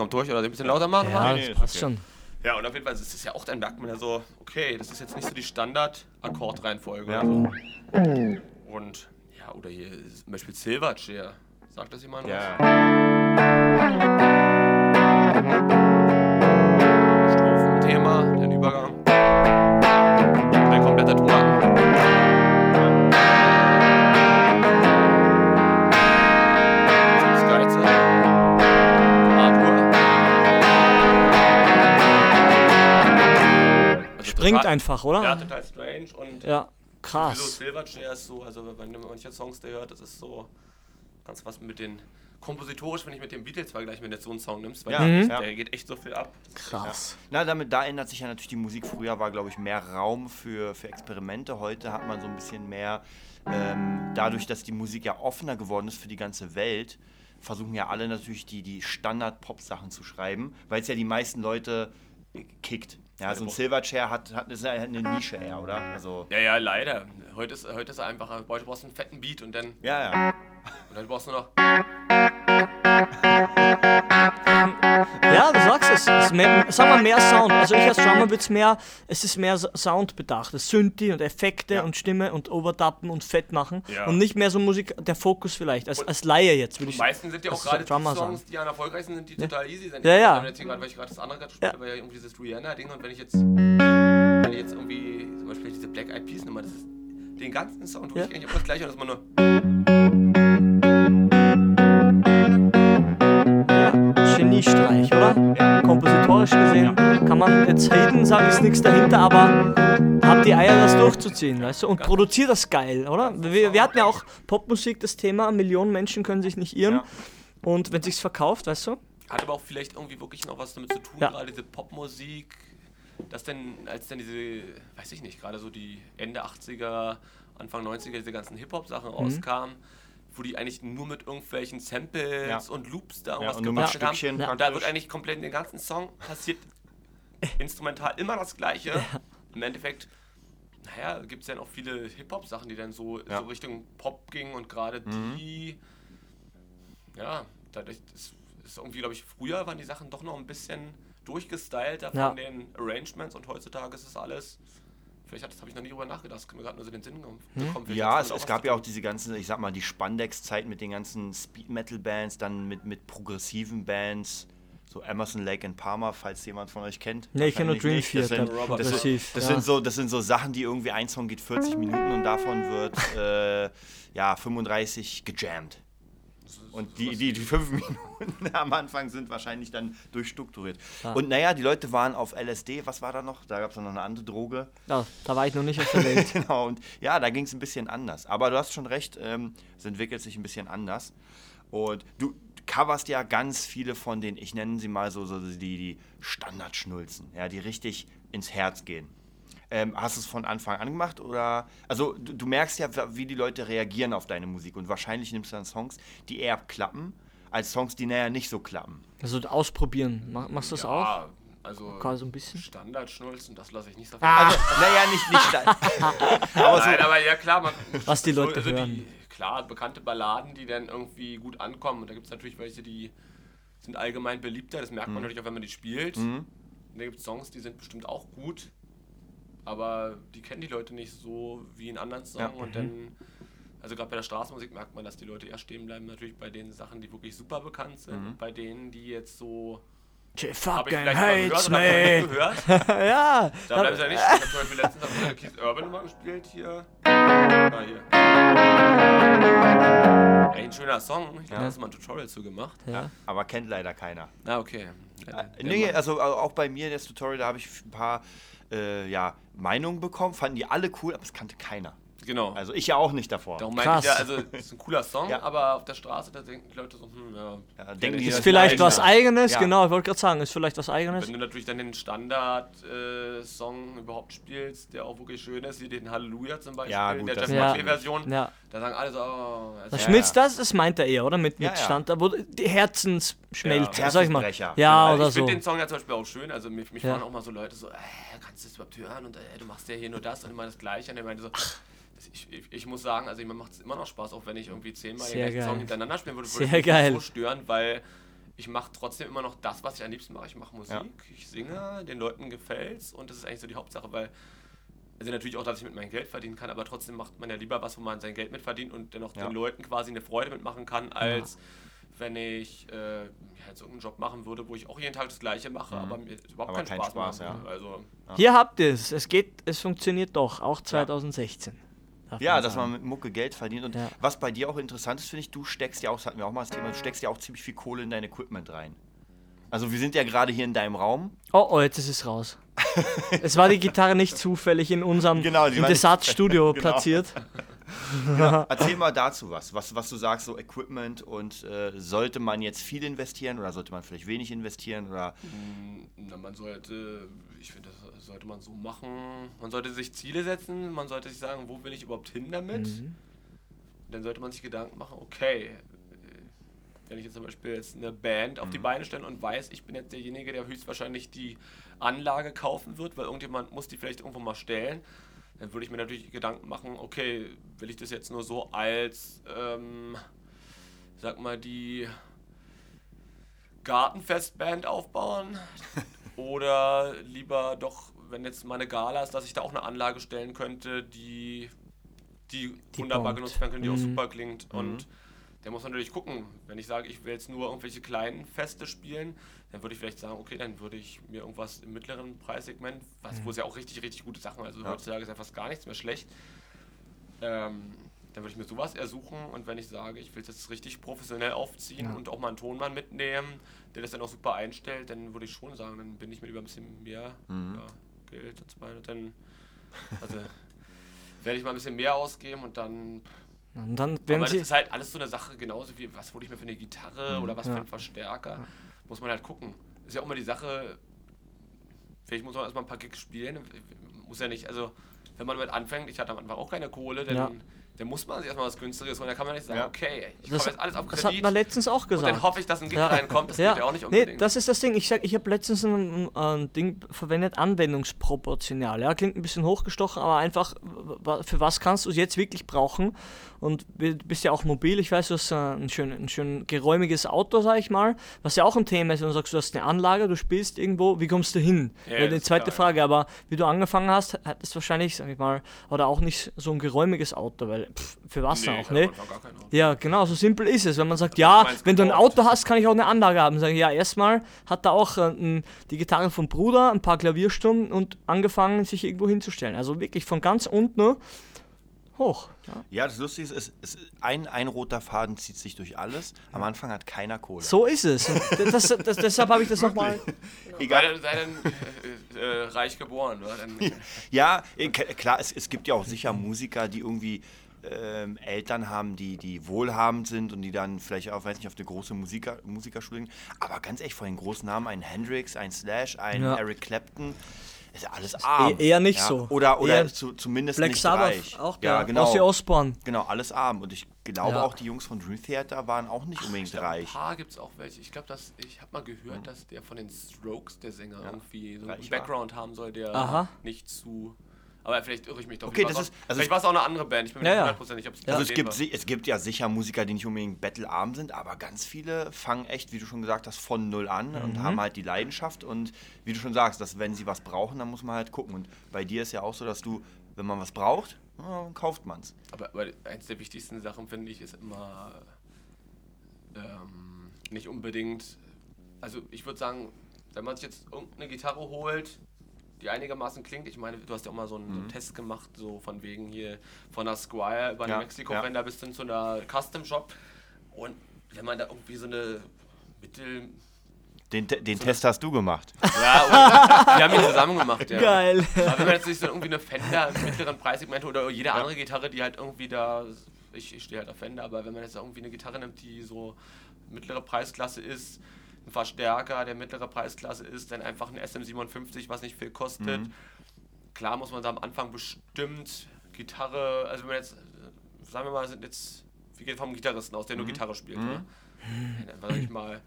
Durch oder ein bisschen lauter machen? Ja, nee, das ist passt okay. schon. Ja, und auf jeden Fall ist es ja auch, dann merkt man ja so, okay, das ist jetzt nicht so die Standard-Akkordreihenfolge Ja. so. Und, ja, oder hier ist zum Beispiel Silverchair. Sagt das jemand? was? Ja. Strophenthema, Springt total- einfach, oder? Ja, total strange und Ja, krass. Silverchair ist so, also wenn man manche Songs da hört, das ist so ganz was mit den kompositorisch, wenn ich mit den Beatles vergleiche, wenn du jetzt so einen Song nimmst, weil Ja, der, Mhm. der geht echt so viel ab. Krass. Na, damit, da ändert sich ja natürlich die Musik. Früher war, glaube ich, mehr Raum für, für Experimente. Heute hat man so ein bisschen mehr, ähm, dadurch, dass die Musik ja offener geworden ist für die ganze Welt, versuchen ja alle natürlich die, die Standard-Pop-Sachen zu schreiben, weil es ja die meisten Leute kickt. Ja, so ein Silverchair hat, hat ist eine Nische eher, oder? Also, Ja, ja, leider. Heute ist, heute ist einfach, du brauchst einen fetten Beat und dann, ja, ja. und dann brauchst du noch. Ja, du sagst es. es mehr, sag mal mehr Sound. Also ich als Drummer wird's mehr, es ist mehr so- Sound bedacht. Das Synthi und Effekte Ja. und Stimme und Overdappen und Fett machen. Ja. Und nicht mehr so Musik, der Fokus vielleicht. Als, als Laie jetzt würde Die ich meisten sind ja auch gerade die Songs, sagen. die am erfolgreichsten sind, die total easy sind. Ja, ja. Ich jetzt hier grad, weil ich gerade das andere gerade gespielt Ja. habe, war ja irgendwie dieses Rihanna-Ding und wenn ich jetzt, wenn ich jetzt irgendwie, zum Beispiel diese Black Eyed Peas Nummer, das ist den ganzen tue Ja. ich eigentlich immer das gleiche und das ist immer nur. Geniestreich, oder? Kompositorisch gesehen kann man jetzt haten, sagen ist nichts dahinter, aber habt die Eier, das durchzuziehen, weißt du? Und produziert das geil, oder? Wir, wir hatten ja auch Popmusik das Thema, Millionen Menschen können sich nicht irren. Ja. Und wenn sich's verkauft, weißt du? Hat aber auch vielleicht irgendwie wirklich noch was damit zu tun, Ja. gerade diese Popmusik, dass denn, als dann diese, weiß ich nicht, gerade so die Ende 80er, Anfang 90er, diese ganzen Hip-Hop-Sachen Mhm. rauskamen, wo die eigentlich nur mit irgendwelchen Samples Ja. und Loops da Ja, irgendwas und gemacht haben. Stückchen Und da wird eigentlich komplett in den ganzen Song passiert instrumental immer das Gleiche. Im Endeffekt, naja, gibt es ja noch viele Hip-Hop-Sachen, die dann so, Ja. so Richtung Pop gingen und gerade die, ja, dadurch ist, ist irgendwie, glaube ich, früher waren die Sachen doch noch ein bisschen durchgestylter Ja. von den Arrangements und heutzutage ist es alles. Vielleicht habe ich noch nie drüber nachgedacht, das mir gerade nur so den Sinn gekommen. Hm? Ja, es, es gab ja auch diese ganzen, ich sag mal, die Spandex-Zeit mit den ganzen Speed-Metal-Bands, dann mit, mit progressiven Bands, so Emerson, Lake and Palmer, falls jemand von euch kennt. Nee, ich kenne nur Dream nicht. Das Theater. sind, das, sind, das, ja. sind so, das sind so Sachen, die irgendwie ein Song geht 40 Minuten und davon wird äh, ja 35 gejammt. Und die, die, die fünf Minuten am Anfang sind wahrscheinlich dann durchstrukturiert. Und naja, die Leute waren auf LSD, was war da noch? Da gab es noch eine andere Droge. Ja, da war ich noch nicht auf der Welt. genau, und ja, da ging es ein bisschen anders. Aber du hast schon recht, ähm, es entwickelt sich ein bisschen anders. Und du coverst ja ganz viele von den, ich nenne sie mal so, so die, die Standardschnulzen, ja, die richtig ins Herz gehen. Ähm, hast du es von Anfang an gemacht oder? Also du, du merkst ja, wie die Leute reagieren auf deine Musik und wahrscheinlich nimmst du dann Songs, die eher klappen, als Songs, die naja nicht so klappen. Also ausprobieren. Mach, machst du das auch? Ja, also Quasi so ein bisschen. Standardschnulzen, das lasse ich nicht so Ah, Naja, nicht, nicht. aber so, Nein, aber ja klar, man, Was die Leute also hören. Die, klar, bekannte Balladen, die dann irgendwie gut ankommen. Und da gibt es natürlich welche, die sind allgemein beliebter. Das merkt Mhm. man natürlich auch, wenn man die spielt. Und da gibt es Songs, die sind bestimmt auch gut. Aber die kennen die Leute nicht so wie in anderen Songs. Ja. Und dann, also gerade bei der Straßenmusik merkt man, dass die Leute eher stehen bleiben. Natürlich bei den Sachen, die wirklich super bekannt sind. Und bei denen, die jetzt so. She Hab ich fucking vielleicht mal gehört hates oder hab ich me. gehört. ja. Da bleibt es ja nicht. Ich habe zum Beispiel letztens auf der Keith Urban mal gespielt hier. Ah, hier. Ein schöner Song. Ich habe Ja. da mal ein Tutorial zu gemacht. ja. aber kennt leider keiner. Ah, okay. Äh, Nee, also au- auch bei mir das Tutorial, da habe ich ein paar äh, ja, Meinungen bekommen, fanden die alle cool, aber es kannte keiner. Genau. Also ich ja auch nicht davor. Darum meinte ich ja, Krass. also es ist ein cooler Song, Ja. aber auf der Straße, da denken die Leute so, hm, ja. Ja, denken die, Ist vielleicht was eigenes, Ja. genau, ich wollte gerade sagen, ist vielleicht was eigenes. Wenn du natürlich dann den Standard-Song überhaupt spielst, der auch wirklich schön ist, wie den Halleluja zum Beispiel, Ja, in gut, der Jeff Ja. Buckley-Version, Ja. da sagen alle so, oh, also, ja. das, das meint er eher, oder? Mit, mit Ja, ja. Stand, da wo die Herzensschmelze, Ja, sag ich mal. Herzensbrecher. Ja, Also oder ich finde so. den Song ja zum Beispiel auch schön. Also mich, mich Ja. fragen auch mal so Leute so, äh, kannst du das überhaupt hören? Und äh, du machst ja hier nur das und immer das Gleiche. Und er meinte so, ich, ich, ich muss sagen, also mir macht es immer noch Spaß, auch wenn ich irgendwie zehnmal den Sehr geil. Song hintereinander spielen würde, Sehr würde mich geil. nicht so stören, weil ich mache trotzdem immer noch das, was ich am liebsten mache. Ich mache Musik, Ja. ich singe, den Leuten gefällt's und das ist eigentlich so die Hauptsache, weil also natürlich auch, dass ich mit meinem Geld verdienen kann, aber trotzdem macht man ja lieber was, wo man sein Geld mit verdient und dennoch Ja. den Leuten quasi eine Freude mitmachen kann, als wenn ich äh, ja, jetzt irgendeinen Job machen würde, wo ich auch jeden Tag das Gleiche mache, aber mir überhaupt Mhm. Aber keinen keinen Spaß, Spaß, machen ja. Also, Hier habt ihr es. Es geht, es funktioniert doch, auch 2016. Ja, dass man mit Mucke Geld verdient. Und Ja. was bei dir auch interessant ist, finde ich, du steckst ja auch, das hatten wir auch mal das Thema, du steckst ja auch ziemlich viel Kohle in dein Equipment rein. Also wir sind ja gerade hier in deinem Raum. Oh, oh, jetzt ist es raus. es war die Gitarre nicht zufällig in unserem Genau, Desart-Studio Genau. platziert. Erzähl mal dazu was, was, was du sagst, so Equipment und äh, sollte man jetzt viel investieren oder sollte man vielleicht wenig investieren oder Na, man sollte, ich finde, das sollte man so machen. Man sollte sich Ziele setzen, man sollte sich sagen, wo will ich überhaupt hin damit? Dann sollte man sich Gedanken machen, okay, wenn ich jetzt zum Beispiel jetzt eine Band auf die Beine stelle und weiß, ich bin jetzt derjenige, der höchstwahrscheinlich die Anlage kaufen wird, weil irgendjemand muss die vielleicht irgendwo mal stellen, dann würde ich mir natürlich Gedanken machen, okay, will ich das jetzt nur so als, ähm, sag mal, die Gartenfestband aufbauen oder lieber doch, wenn jetzt mal eine Gala ist, dass ich da auch eine Anlage stellen könnte, die, die, Die wunderbar bombt. genutzt werden könnte, die auch Mhm. super klingt. Und da muss man natürlich gucken. Wenn ich sage, ich will jetzt nur irgendwelche kleinen Feste spielen, dann würde ich vielleicht sagen, okay, dann würde ich mir irgendwas im mittleren Preissegment, was, wo es ja auch richtig, richtig gute Sachen, also heutzutage ist ja fast gar nichts mehr schlecht, ähm, dann würde ich mir sowas ersuchen und wenn ich sage, ich will es jetzt richtig professionell aufziehen Ja. und auch mal einen Tonmann mitnehmen, der das dann auch super einstellt, dann würde ich schon sagen, dann bin ich mir lieber ein bisschen mehr ja, Geld und so weiter. Dann, also werde ich mal ein bisschen mehr ausgeben und dann. Und dann werden aber das ist halt alles so eine Sache, genauso wie was hole ich mir für eine Gitarre oder was Ja. für einen Verstärker. Muss man halt gucken. Ist ja auch immer die Sache, vielleicht muss man erstmal ein paar Gigs spielen. Muss ja nicht, also wenn man damit anfängt, ich hatte am Anfang auch keine Kohle, dann, Ja. Dann muss man sich erstmal was günstiges holen. Dann kann man nicht sagen, Ja. okay, ich Das, jetzt alles auf das hat Kredit man letztens auch und gesagt. dann hoffe ich, dass ein Gig reinkommt. Das geht ja auch nicht Nee, unbedingt. das ist das Ding. Ich sag, ich habe letztens ein, ein Ding verwendet, anwendungsproportional. Ja, klingt ein bisschen hochgestochen, aber einfach, für was kannst du es jetzt wirklich brauchen? Und du bist ja auch mobil. Ich weiß, du hast äh, ein schön, ein schön geräumiges Auto, sag ich mal, was ja auch ein Thema ist, wenn du sagst, du hast eine Anlage, du spielst irgendwo, wie kommst du hin? Ja, Wäre die zweite klar. Frage, aber wie du angefangen hast, hattest du wahrscheinlich, sag ich mal, oder auch nicht so ein geräumiges Auto, weil pff, für was Nee, auch, ne? Ja, genau, so simpel ist es. Wenn man sagt, Also ja, wenn du ein. Auto hast, kann ich auch eine Anlage haben. Sag ich, ja, erstmal hat er auch äh, die Gitarre vom Bruder, ein paar Klavierstunden und angefangen, sich irgendwo hinzustellen. Also wirklich von ganz unten hoch. Ja. Ja, das Lustige ist, es, es, ein, ein roter Faden zieht sich durch alles. Am Anfang hat keiner Kohle. So ist es. Das, das, das, deshalb habe ich das nochmal. Dann, sei dann äh, äh, reich geboren. Oder? Dann, Ja, äh, klar, es, es gibt ja auch sicher Musiker, die irgendwie ähm, Eltern haben, die, die wohlhabend sind und die dann vielleicht auch, weiß nicht, auf eine große Musiker, Musikerschule gehen. Aber ganz ehrlich, von den großen Namen, ein Hendrix, ein Slash, ein Ja. Eric Clapton, ist ja alles arm. E- eher nicht ja? so. Oder, oder zu, zumindest Black nicht Sabbath, reich. auch der ja, genau. Ozzy Osbourne. Genau, alles arm. Und ich glaube Ja. auch, die Jungs von Dream Theater waren auch nicht unbedingt Ich glaub, ein reich. paar gibt es auch welche. Ich glaube, dass ich habe mal gehört, dass der von den Strokes, der Sänger, irgendwie so einen Reich war. Background haben soll, der Aha. nicht zu. Aber vielleicht irre ich mich doch. Okay, das ist- auch- also vielleicht war es auch eine andere Band. Ich bin mir Ja, nicht hundertprozentig, ob es Also es gibt, es gibt ja sicher Musiker, die nicht unbedingt battlearm sind, aber ganz viele fangen echt, wie du schon gesagt hast, von null an und Mhm. haben halt die Leidenschaft und wie du schon sagst, dass wenn sie was brauchen, dann muss man halt gucken. Und bei dir ist ja auch so, dass du, wenn man was braucht, ja, dann kauft man's. Aber, aber eins der wichtigsten Sachen, finde ich, ist immer ähm, nicht unbedingt. Also, ich würde sagen, wenn man sich jetzt irgendeine Gitarre holt, die einigermaßen klingt, ich meine, du hast ja auch mal so einen, so einen Test gemacht, so von wegen hier von der Squire über Ja, Mexiko-Fender bis hin zu einer Custom-Shop. Und wenn man da irgendwie so eine Mittel. Den, den Test hast du gemacht. Ja, und wir haben ihn zusammen gemacht, ja. Geil. Aber wenn man jetzt nicht so irgendwie eine Fender im mittleren Preissegment oder jede andere Gitarre, die halt irgendwie da, ich, ich stehe halt auf Fender, aber wenn man jetzt irgendwie eine Gitarre nimmt, die so mittlere Preisklasse ist, ein Verstärker, der mittlere Preisklasse ist, dann einfach ein SM57, was nicht viel kostet. Klar muss man da am Anfang bestimmt Gitarre, also wenn man jetzt, sagen wir mal, sind jetzt, wir gehen vom Gitarristen aus, der nur Gitarre spielt, ne? Dann sag ich mal,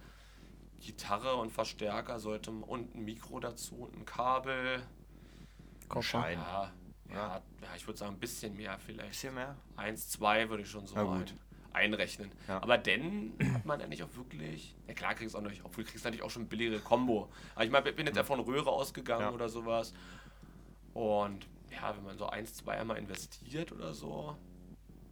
Gitarre und Verstärker sollte man- und ein Mikro dazu und ein Kabel. Schein. Ja, ja, ja ich würde sagen, ein bisschen mehr vielleicht. Bisschen mehr? Eins, zwei würde ich schon so Na gut. rein. Einrechnen. Ja. Aber dann hat man eigentlich auch wirklich, ja klar kriegst du auch noch, obwohl du kriegst natürlich auch schon billigere Combo. Aber ich meine, ich bin jetzt ja von Röhre ausgegangen Ja. oder sowas. Und ja, wenn man so eins, zwei einmal investiert oder so,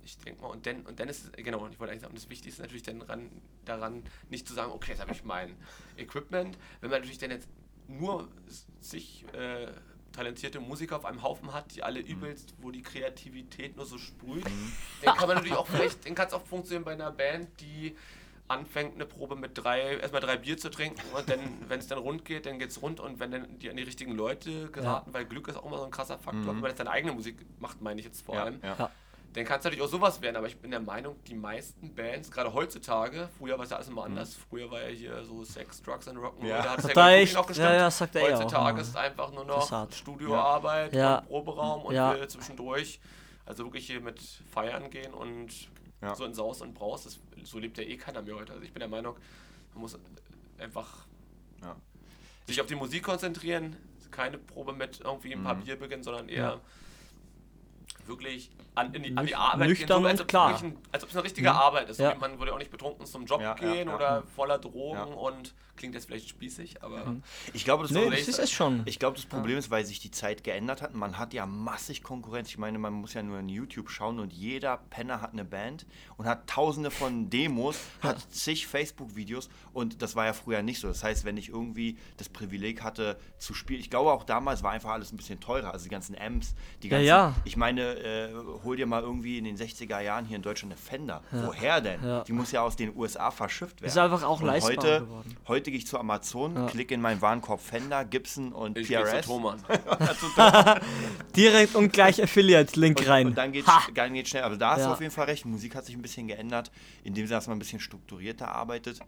ich denke mal, und dann, und dann ist es, genau, und ich wollte eigentlich sagen, das Wichtigste ist natürlich dann ran, daran, nicht zu sagen, okay, jetzt habe ich mein Equipment. Wenn man natürlich dann jetzt nur sich äh, talentierte Musiker auf einem Haufen hat, die alle übelst, wo die Kreativität nur so sprüht, dann kann man natürlich auch vielleicht, dann kann es auch funktionieren bei einer Band, die anfängt eine Probe mit drei, erstmal drei Bier zu trinken und dann, wenn es dann rund geht, dann geht es rund und wenn dann die an die richtigen Leute geraten, weil Glück ist auch immer so ein krasser Faktor, wenn man jetzt seine eigene Musik macht, meine ich jetzt vor Ja, allem, ja. Dann kann es natürlich auch sowas werden, aber ich bin der Meinung, die meisten Bands, gerade heutzutage, früher war es ja alles immer anders, früher war ja hier so Sex, Drugs and Rock'n'Roll, Ja. da hat es ja echt- noch gestimmt. ja, sagt er Heutzutage ist einfach nur noch. Studioarbeit, Ja. und Proberaum und Ja. wir zwischendurch, also wirklich hier mit feiern gehen und Ja. so in Saus und Braus, das, so lebt ja eh keiner mehr heute. Also ich bin der Meinung, man muss einfach Ja. sich auf die Musik konzentrieren, keine Probe mit irgendwie ein paar Mhm. Bier beginnen, sondern eher Ja. Wirklich an, in die, an die Arbeit nüchtern gehen, und als ob klar. ein, als ob es eine richtige Arbeit ist. So Ja. Man würde auch nicht betrunken zum Job Ja, gehen ja. oder voller Drogen Ja. und klingt jetzt vielleicht spießig, aber Ich glaube, das, Nee, Problem, das ist es schon. ich glaube, das Problem ist, weil sich die Zeit geändert hat. Man hat ja massig Konkurrenz. Ich meine, man muss ja nur in YouTube schauen und jeder Penner hat eine Band und hat tausende von Demos, hat zig Facebook-Videos und das war ja früher nicht so. Das heißt, wenn ich irgendwie das Privileg hatte zu spielen, ich glaube auch damals war einfach alles ein bisschen teurer. Also die ganzen Amps, die Ja, ganzen, ja. ich meine, äh, hol dir mal irgendwie in den 60er Jahren hier in Deutschland eine Fender. Woher denn? Ja. Die muss ja aus den USA verschifft werden. Ist einfach auch und leistbar heute, geworden. Heute gehe ich zu Amazon, klicke in meinen Warenkorb Fender, Gibson und ich gehe zu PRS. Thomann. Direkt und gleich Affiliate-Link rein. Und dann geht geht's schnell. Also da hast Ja. du auf jeden Fall recht. Musik hat sich ein bisschen geändert, indem sie erstmal ein bisschen strukturierter arbeitet.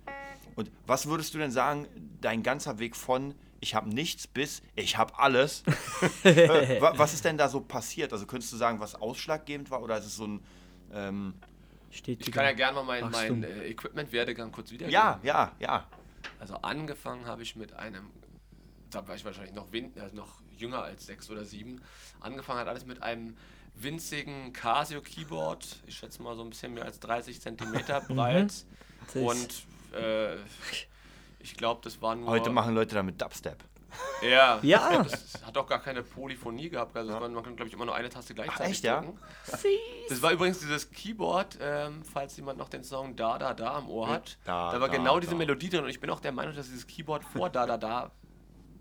Und was würdest du denn sagen, dein ganzer Weg von ich habe nichts bis ich habe alles? äh, wa- was ist denn da so passiert? Also könntest du sagen, was ausschlaggebend war oder ist es so ein ähm, Steht Ich kann ja gerne mal meinen mein, äh, Equipment-Werdegang kurz wiedergeben. ja, ja, ja. Also angefangen habe ich mit einem, da war ich wahrscheinlich noch, win also noch jünger als sechs oder sieben. Angefangen hat alles mit einem winzigen Casio Keyboard, ich schätze mal so ein bisschen mehr als 30 Zentimeter breit. Das- Und äh, ich glaube, das war nur. Heute machen Leute damit Dubstep. Ja, Ja. Das hat auch gar keine Polyphonie gehabt. Also man, man kann, glaube ich, immer nur eine Taste gleichzeitig echt, ja? drücken. Das war übrigens dieses Keyboard, ähm, falls jemand noch den Song Da Da Da am Ohr hat. Da, Da, war da, genau diese da. Melodie drin und ich bin auch der Meinung, dass dieses Keyboard vor Da Da Da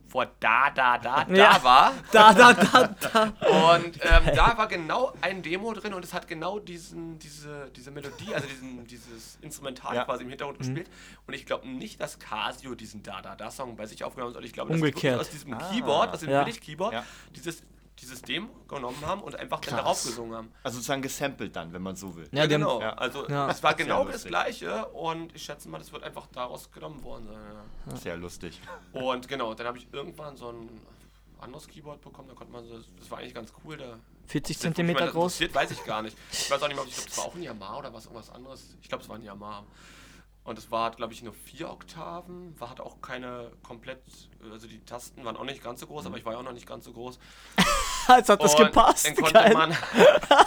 vor Da Da Da Da Ja. war. Da, da, da, da. Und ähm, da war genau ein Demo drin und es hat genau diesen, diese, diese Melodie, also diesen, dieses Instrumental Ja. quasi im Hintergrund gespielt. Und ich glaube nicht, dass Casio diesen Da Da Da Song bei sich aufgenommen hat, sondern ich glaube, dass aus diesem Ah. Keyboard, aus dem Ja. Billig-Keyboard, Ja. dieses, dieses Demo genommen haben und einfach dann Krass. darauf gesungen haben. Also sozusagen gesampelt dann, wenn man so will. Ja, haben- genau. Ja. Also Ja. es war genau das gleiche und ich schätze mal, das wird einfach daraus genommen worden sein. Ja. Sehr lustig. Und genau, dann habe ich irgendwann so ein anderes Keyboard bekommen, da konnte man so, das war eigentlich ganz cool. Da 40 ich Zentimeter meine, das groß. weiß ich gar nicht. Ich weiß auch nicht mehr, ob ich glaube, das war auch ein Yamaha oder was irgendwas anderes. Ich glaube, es war ein Yamaha. Und es war, glaube ich, nur vier Oktaven, war, hatte auch keine komplett, also die Tasten waren auch nicht ganz so groß, aber ich war ja auch noch nicht ganz so groß. Jetzt hat das Und gepasst. Dann konnte Geil. man,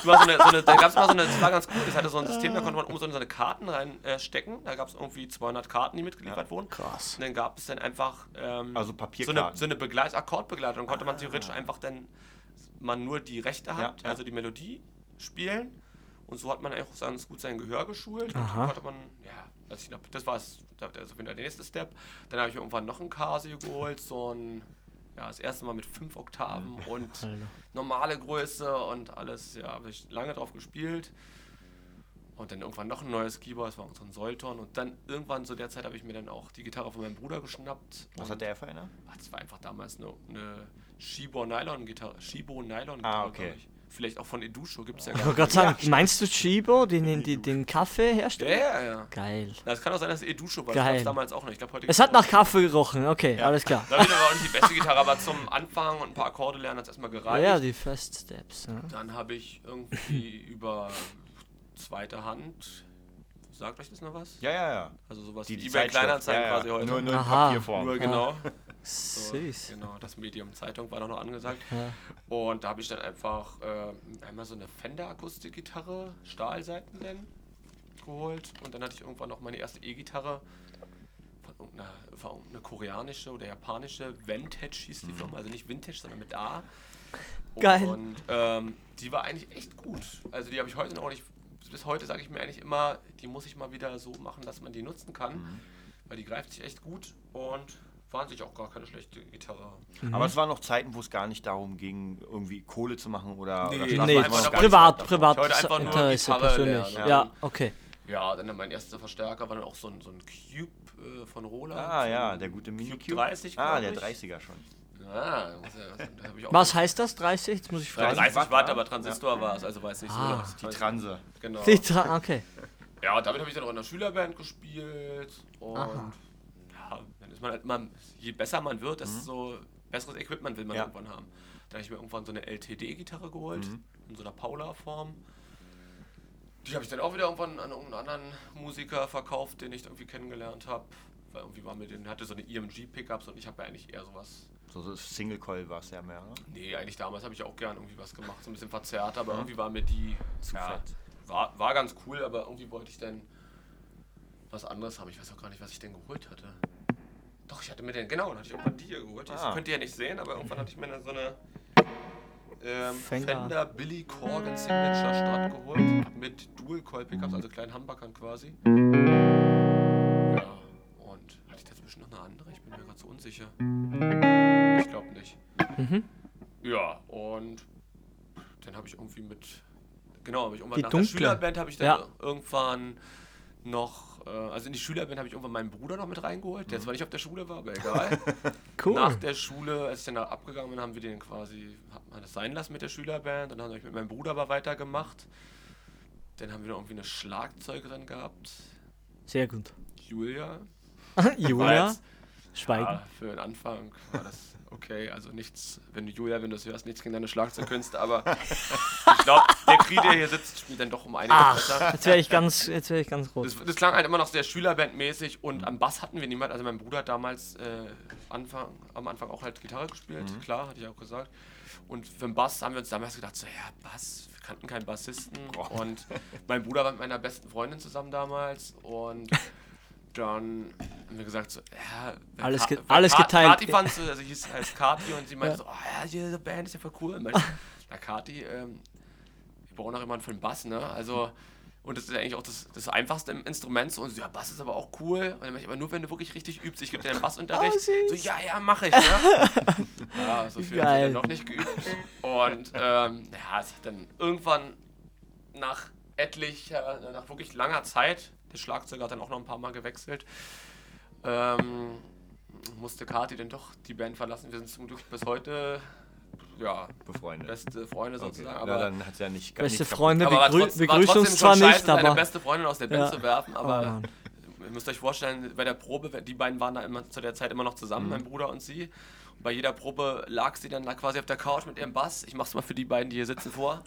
so eine, so eine, da gab es mal so eine, das war ganz cool, das hatte so ein System, da konnte man um so eine Karten reinstecken. Äh, da gab es irgendwie 200 Karten, die mitgeliefert wurden. Krass. Und dann gab es dann einfach ähm, Also so Papierkarten. eine, so eine Begleit Akkordbegleitung. Dann konnte man theoretisch einfach dann man nur die rechte Hand, ja. also die Melodie spielen. Und so hat man auch ganz gut sein Gehör geschult. Und Aha. dann konnte man, ja, also ich das war es, Fall der nächste Step. Dann habe ich mir irgendwann noch ein Casio geholt, so ein, ja, das erste Mal mit fünf Oktaven und normale Größe und alles, ja, habe ich lange drauf gespielt. Und dann irgendwann noch ein neues Keyboard, das war so ein Solton. Und dann irgendwann zu der Zeit habe ich mir dann auch die Gitarre von meinem Bruder geschnappt. Was hat der für eine? Ach, das war einfach damals eine, eine Shibo Nylon Gitarre. Shibo Nylon Ah, okay. ich. Vielleicht auch von Edusho gibt es ja Ich gar wollte nicht. gerade sagen, meinst du Chibo, den, den, den, den Kaffee Ja, herstellt? ja, ja. Geil. Na, Es kann auch sein, dass es Edusho war. Geil. Das damals auch noch. Ich glaube, heute Es hat nach Kaffee gerochen, okay, alles klar. Da war auch nicht die beste Gitarre, aber zum Anfang und ein paar Akkorde lernen hat es erstmal Ja, gereicht. ja, die First Steps. Ja. Dann habe ich irgendwie über zweite Hand. Sagt euch das noch was? Ja, ja, ja. Also sowas Die, wie die eBay Zeitschrift. Kleinanzeigen ja, ja. quasi heute. Nur, nur in Aha. Papierform. Nur genau. So, Süß. Genau, das Medium Zeitung war doch noch angesagt. Ja. Und da habe ich dann einfach äh, einmal so eine Fender Akustikgitarre, Stahlseiten denn. geholt und dann hatte ich irgendwann noch meine erste E-Gitarre von irgendeiner, koreanische oder japanische Vintage hieß die Firma, also nicht Vintage, sondern mit A. Geil. Und ähm, die war eigentlich echt gut. Also die habe ich heute noch nicht, bis heute sage ich mir eigentlich immer, die muss ich mal wieder so machen, dass man die nutzen kann, Mhm. weil die greift sich echt gut und war an sich auch gar keine schlechte Gitarre. Aber es waren noch Zeiten, wo es gar nicht darum ging, irgendwie Kohle zu machen oder. Nee, oder. Nee, war einfach privat, Ich privat einfach nur Interesse Gitarre persönlich. lernen. Ja, okay. Ja, dann mein erster Verstärker war dann auch so ein, so ein Cube äh, von Roland. Ah so ja, der gute Mini Cube Cube. 30, Ah, der ich. 30er schon. Ah, auch Was heißt das? 30? Jetzt muss ich Ja, fragen. 30 Watt, Watt, ja. aber Transistor war es, also weiß nicht Ah. so. Die Transe. Genau. Die Tra okay. Ja, damit habe ich dann auch in der Schülerband gespielt und Aha. Ist man halt immer, je besser man wird, desto besseres Equipment will man Ja. irgendwann haben. Dann habe ich mir irgendwann so eine LTD-Gitarre geholt, in so einer Paula-Form. Die habe ich dann auch wieder irgendwann an irgendeinen anderen Musiker verkauft, den ich irgendwie kennengelernt habe. Weil irgendwie war mir den, hatte so eine EMG-Pickups und ich habe ja eigentlich eher sowas. So, so Single Coil war es ja mehr, ne? Nee, eigentlich damals habe ich auch gern irgendwie was gemacht, so ein bisschen verzerrt, aber irgendwie war mir die Zu ja, fett. War, war ganz cool, aber irgendwie wollte ich dann was anderes haben. Ich weiß auch gar nicht, was ich denn geholt hatte. Doch, ich hatte mir den, genau, dann hatte ich irgendwann die hier geholt. Das Ah. könnt ihr ja nicht sehen, aber irgendwann hatte ich mir dann so eine ähm, Fender. Fender. Billy Corgan Signature Strat geholt. Mit Dual Coil Pickups, also kleinen Humbuckern quasi. Ja, und hatte ich dazwischen noch eine andere? Ich bin mir gerade so unsicher. Ich glaube nicht. Mhm. Ja, und dann habe ich irgendwie mit. Genau, habe ich irgendwann Die nach dunkle. der Schülerband habe ich dann Ja. irgendwann noch. Äh, also in die Schülerband habe ich irgendwann meinen Bruder noch mit reingeholt, der zwar nicht auf der Schule war, aber egal. Cool. Nach der Schule, als ich dann da abgegangen bin, haben wir den quasi, hat man das sein lassen mit der Schülerband. Dann habe ich mit meinem Bruder aber weitergemacht. Dann haben wir noch irgendwie eine Schlagzeugerin gehabt, Sehr gut. Julia. Julia, Schweigen. Ja, für den Anfang war das okay. Also nichts, wenn du Julia, wenn du das hörst, nichts gegen deine Schlagzeugkünste, aber ich glaube, der Kri, der hier sitzt, spielt dann doch um einiges besser. Ach, jetzt wäre ich ganz, jetzt wäre ich ganz rot. Das, das klang halt immer noch sehr Schülerbandmäßig und am Bass hatten wir niemand. Also mein Bruder hat damals äh, Anfang, am Anfang auch halt Gitarre gespielt, klar, hatte ich auch gesagt. Und für den Bass haben wir uns damals gedacht, so ja, Bass, wir kannten keinen Bassisten. Und mein Bruder war mit meiner besten Freundin zusammen damals und dann haben wir gesagt, so, ja, Alles ge- alles Ka- geteilt. Kati fand so, also hieß heißt Kati und sie meinte Ja. so, oh ja, diese Band ist ja voll cool. Meinte, na Kati, ähm, wir brauchen auch jemanden für den Bass, ne? Also, und das ist ja eigentlich auch das, das einfachste im Instrument. So, und so, ja, Bass ist aber auch cool. Und dann meinte ich, aber nur wenn du wirklich richtig übst. Ich gebe dir einen Bassunterricht. Oh, so, ja, ja, mache ich, ne? ja, so viel Geil. dann noch nicht geübt. Und ähm, ja, es hat dann irgendwann nach etlicher, nach wirklich langer Zeit, der Schlagzeuger hat dann auch noch ein paar Mal gewechselt, ähm, musste Kati dann doch die Band verlassen. Wir sind zum Glück bis heute, ja, Befreundet. beste Freunde Okay. sozusagen. ja, Aber, dann hat es ja nicht Beste nicht Freunde aber begrü begrüßen trotzdem uns zwar scheiße, nicht, seine aber. beste Freundin aus der Band Ja. zu werfen, aber Oh, ihr müsst euch vorstellen, bei der Probe, die beiden waren da immer zu der Zeit immer noch Mhm. zusammen, mein Bruder und sie. Und bei jeder Probe lag sie dann da quasi auf der Couch mit ihrem Bass. Ich mach's mal für die beiden, die hier sitzen, vor.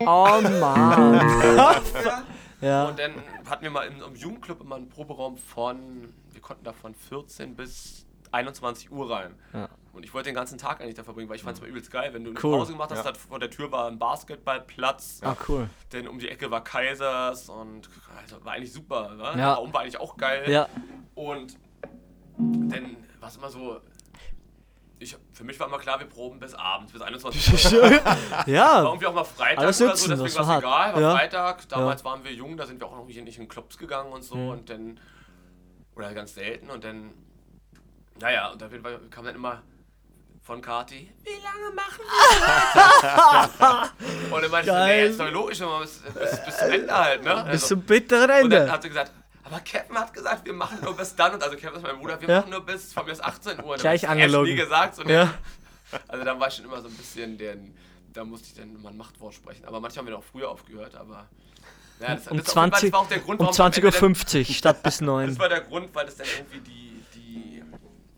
Oh Mann. ja. Und dann hatten wir mal im, im Jugendclub immer einen Proberaum von, wir konnten da von 14 bis 21 Uhr rein. Ja. Und ich wollte den ganzen Tag eigentlich da verbringen, weil ich fand es mal übelst geil. Wenn du eine Cool. Pause gemacht hast, Ja. vor der Tür war ein Basketballplatz. Ah, cool. Denn um die Ecke war Kaisers und also war eigentlich super. Ne? Ja. Raum war eigentlich auch geil. Ja. Und dann war es immer so. Ich, für mich war immer klar, wir proben bis abends, bis 21 Uhr. War Ja. irgendwie auch mal Freitag Alles oder sitzen, so, das deswegen war war es egal. War Ja. Freitag, damals waren wir jung, da sind wir auch noch nicht in, Clubs gegangen und so Mhm. und dann, oder ganz selten und dann, naja, und auf jeden Fall kam dann immer von Kati, wie lange machen wir? und dann meinte ich, nee, ist doch logisch, bis, bis, bis zum Ende halt, ne? Bis Also, zum bitteren und dann Ende. hat sie gesagt, aber Kevin hat gesagt, wir machen nur bis dann. Und also Kevin ist mein Bruder, wir Ja. machen nur bis von mir ist 18 Uhr. Gleich angelogen. nie gesagt. So. Ja. Also dann war ich schon immer so ein bisschen der, da musste ich dann immer ein Machtwort sprechen. Aber manchmal haben wir auch früher aufgehört, aber ja, das, Um das, auf jeden Fall, 20 das war auch der Grund, Um warum ich am Ende 20.50 Uhr statt bis Dann, 9. das war der Grund, weil das dann irgendwie die, die,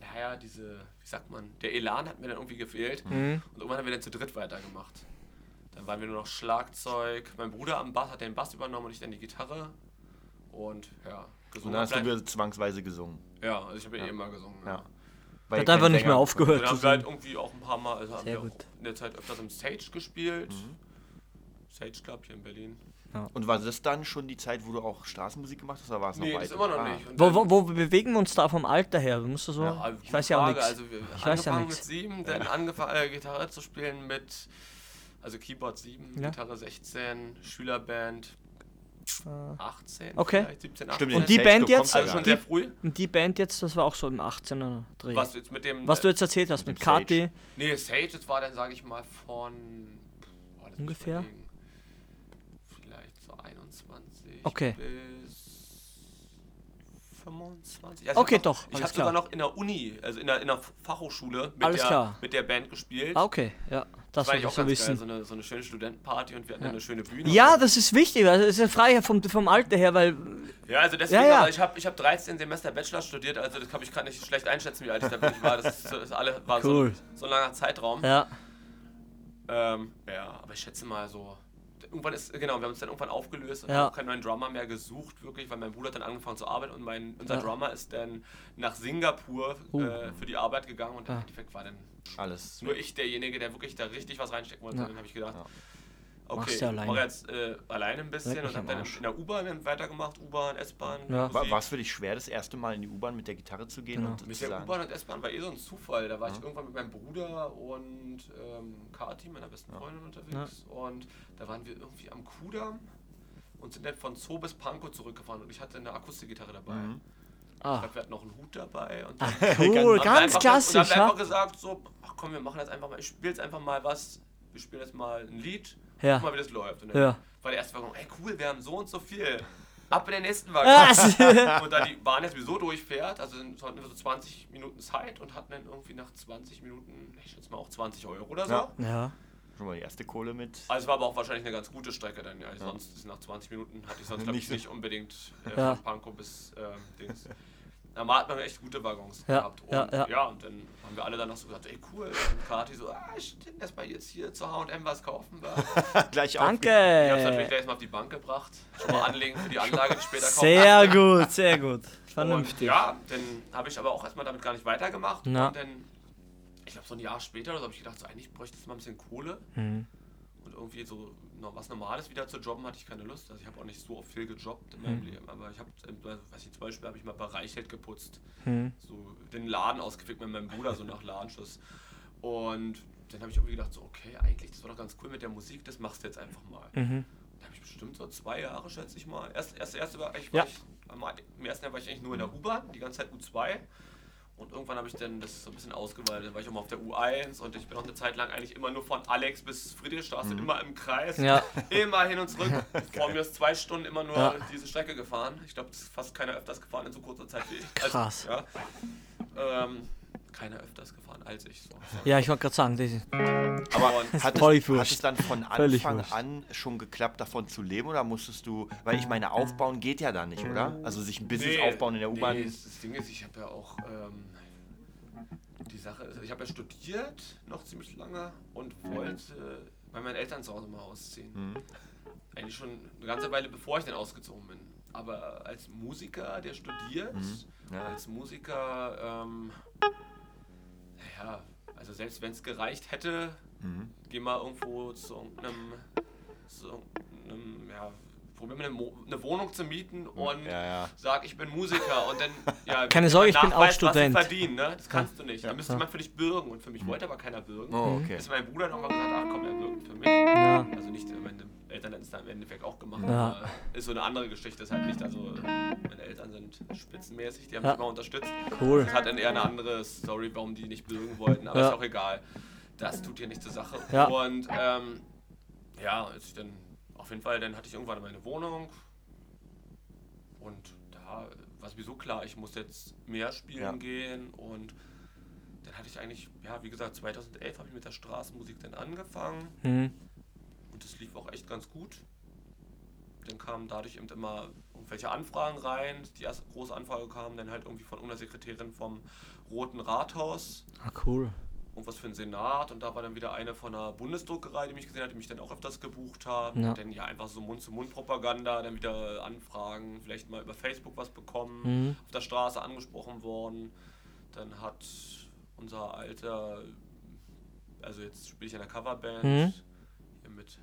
naja, diese, wie sagt man, der Elan hat mir dann irgendwie gefehlt. Mhm. Und irgendwann haben wir dann zu dritt weitergemacht. Dann waren wir nur noch Schlagzeug. Mein Bruder am Bass hat den Bass übernommen und ich dann die Gitarre. Und ja, Und gesungen. dann hast du wieder zwangsweise gesungen. ja, also ich habe ja. eh immer gesungen. Ja. Hat ihr keinen einfach nicht mehr aufgehört Dann zu haben wir halt singen. irgendwie auch ein paar Mal, also haben Sehr wir auch gut. in der Zeit öfters im Stage gespielt. Sage Club hier in Berlin. Und war das dann schon die Zeit, wo du auch Straßenmusik gemacht hast, oder war es noch Nee, weiter? immer noch Ah. nicht. Und Wo, wo, wo bewegen wir uns da vom Alter her? Musst du so? Ja, ich gute weiß ja auch Frage. nichts. Also wir Ich weiß ja angefangen nix. mit sieben, dann angefangen äh, Gitarre zu spielen mit, also Keyboard 7, Ja. Gitarre 16, Schülerband 18, Okay. vielleicht 17, 18. Stimmt, Und die Band du jetzt? also schon gar sehr früh. Und die Band jetzt, das war auch so im 18er Dreh. Was jetzt mit dem. Was du jetzt erzählt hast mit Sage. Kati. Nee, Sage, das war dann, sage ich mal, von. Boah, Ungefähr? Vielleicht so 21 Okay. bis 25. Also Okay, doch, Ich habe sogar noch in der Uni, also in der, in der Fachhochschule mit, der, mit der Band gespielt. Ah, okay, ja. Das war wollte ich auch so ganz geil, wissen. so eine, so eine schöne Studentenparty und wir hatten eine schöne Bühne. Ja, das ist wichtig. Also es ist ja frei vom, vom Alter her, weil. Ja, also deswegen, Ja, ja. aber ich habe ich hab 13 Semester Bachelor studiert, also das kann ich gar nicht schlecht einschätzen, wie alt ich da wirklich war. Das, ist, das alle, war Cool. so, so ein langer Zeitraum. Ja. Ähm, ja, aber ich schätze mal so. Irgendwann ist, genau, wir haben uns dann irgendwann aufgelöst und Ja. haben auch keinen neuen Drummer mehr gesucht, wirklich, weil mein Bruder hat dann angefangen zu arbeiten und mein, unser Ja. Drummer ist dann nach Singapur Uh. äh, für die Arbeit gegangen und im Ja. Endeffekt war dann Alles. nur ich derjenige, der wirklich da richtig was reinstecken wollte. Ja. Und dann habe ich gedacht, Ja. Okay, Machst ich du alleine. mache jetzt äh, alleine ein bisschen und habe am dann in der U-Bahn dann weitergemacht, U-Bahn, S-Bahn. Ja. War Musik. es für dich schwer, das erste Mal in die U-Bahn mit der Gitarre zu gehen Genau. und Mit zu der U-Bahn und S-Bahn war eh so ein Zufall. Da war ich Ja. irgendwann mit meinem Bruder und ähm, Kati, meiner besten Freundin, unterwegs. Und da waren wir irgendwie am Kudamm und sind dann von Zoo bis Pankow zurückgefahren und ich hatte eine Akustikgitarre dabei. Mhm. Ich Ah, glaube, wir hatten noch einen Hut dabei. Und cool, haben wir ganz einfach, Und klassisch, dann haben wir ja? einfach gesagt, so, ach komm, wir machen jetzt einfach mal, ich spiele jetzt einfach mal was, wir spielen jetzt mal ein Lied, Ja. guck mal, wie das läuft. Und dann Ja. war der erste Waggon, ey cool, wir haben so und so viel. Ab in den nächsten Waggon. Und da die Bahn jetzt sowieso durchfährt, also sind- hatten wir so 20 Minuten Zeit und hatten dann irgendwie nach 20 Minuten, ich schätze mal auch 20 Euro oder so. Ja. ja. schon mal die erste Kohle mit. Also es war aber auch wahrscheinlich eine ganz gute Strecke dann. Also sonst ist nach 20 Minuten hatte ich sonst glaub ich, Nicht unbedingt äh, Ja. von Pankow bis ähm, Dings. Da hat man echt gute Waggons Ja, gehabt. Und ja, ja, ja. und dann haben wir alle dann noch so gesagt, ey cool. Und Kati so, ah, ich denn das mal jetzt hier zu H&M was kaufen. Gleich auf. Ich hab's natürlich Danke. gleich mal auf die Bank gebracht. Schon mal anlegen für die Anlage, die später kaufen. Sehr gut, sehr gut. Und Vernünftig. ja, dann habe ich aber auch erstmal damit gar nicht weitergemacht. Na. Und dann, ich glaube, so ein Jahr später oder so habe ich gedacht, so eigentlich bräuchte ich jetzt mal ein bisschen Kohle. Mhm. Irgendwie so noch was Normales wieder zu jobben, hatte ich keine Lust. Also ich habe auch nicht so oft viel gejobbt in meinem Mhm. Leben. Aber ich habe, weiß ich, zum Beispiel habe ich mal bei Reichelt geputzt. Mhm. So den Laden ausgefickt mit meinem Bruder, so nach Ladenschluss. Und dann habe ich irgendwie gedacht, so, okay, eigentlich, das war doch ganz cool mit der Musik, das machst du jetzt einfach mal. Mhm. Da habe ich bestimmt so zwei Jahre, schätze ich mal. Erst, erst, erste war, ich, Ja. war ich, am, Im ersten Jahr war ich eigentlich nur in der U-Bahn, die ganze Zeit U2. Und irgendwann habe ich dann das so ein bisschen ausgeweitet. Dann war ich auch mal auf der U1 und ich bin auch eine Zeit lang eigentlich immer nur von Alex bis Friedrichstraße, immer im Kreis. Ja. Immer hin und zurück. Vor mir ist zwei Stunden immer nur Ja. diese Strecke gefahren. Ich glaube, das ist fast keiner öfters gefahren in so kurzer Zeit wie ich. Krass. Also, ja. ähm, keiner öfters gefahren als ich. So. Ja, ich wollte gerade sagen, das ist, Aber hat es, hat wurscht. es dann von Anfang an schon geklappt, davon zu leben oder musstest du, weil ich meine, aufbauen geht ja da nicht, oder? Also sich ein Business aufbauen in der U-Bahn. Nee, das, Ding ist, ich habe ja auch ähm, die Sache, ist, ich habe ja studiert noch ziemlich lange und wollte bei meinen Eltern zu Hause mal ausziehen. Mhm. Eigentlich schon eine ganze Weile bevor ich dann ausgezogen bin. Aber als Musiker, der studiert, Mhm. Ja. als Musiker, ähm, also selbst wenn es gereicht hätte, Mhm. geh mal irgendwo zu irgendeinem, zu irgendeinem ja, probier mal eine, Wohnung zu mieten und Ja, ja. sag, ich bin Musiker und dann, ja, Keine wenn Sorge, ich bin auch Student. Verdienen, ne? Das kannst du nicht. Da müsste Ja. man für dich bürgen und für mich wollte aber keiner bürgen. Oh, okay. Bis mein Bruder nochmal gesagt ach komm, er bürgt für mich. ja. Also nicht, meine Eltern hätten es da im Endeffekt auch gemacht, Ja. ist so eine andere Geschichte, ist halt nicht, also meine Eltern sind spitzenmäßig, die haben Ja. mich immer unterstützt. Cool. Das hat dann eher eine andere Story, warum die nicht bürgen wollten, aber Ja. ist auch egal. Das tut hier nicht zur Sache. Ja. Und ähm, ja, als ich dann auf jeden Fall, dann hatte ich irgendwann meine Wohnung und da war sowieso klar, ich muss jetzt mehr spielen Ja. gehen und dann hatte ich eigentlich, ja, wie gesagt, 2011 habe ich mit der Straßenmusik dann angefangen Mhm. Und das lief auch echt ganz gut. Dann kamen dadurch eben immer irgendwelche Anfragen rein. Die erste große Anfrage kam dann halt irgendwie von irgendeiner Sekretärin vom Roten Rathaus, Ah, cool. irgendwas für den Senat. Und da war dann wieder eine von einer Bundesdruckerei, die mich gesehen hat, die mich dann auch öfters gebucht haben. Ja. Und dann ja einfach so Mund-zu-Mund-Propaganda, dann wieder Anfragen, vielleicht mal über Facebook was bekommen, Mhm. auf der Straße angesprochen worden. Dann hat unser alter, also jetzt spiele ich in der Coverband Mhm. hier mit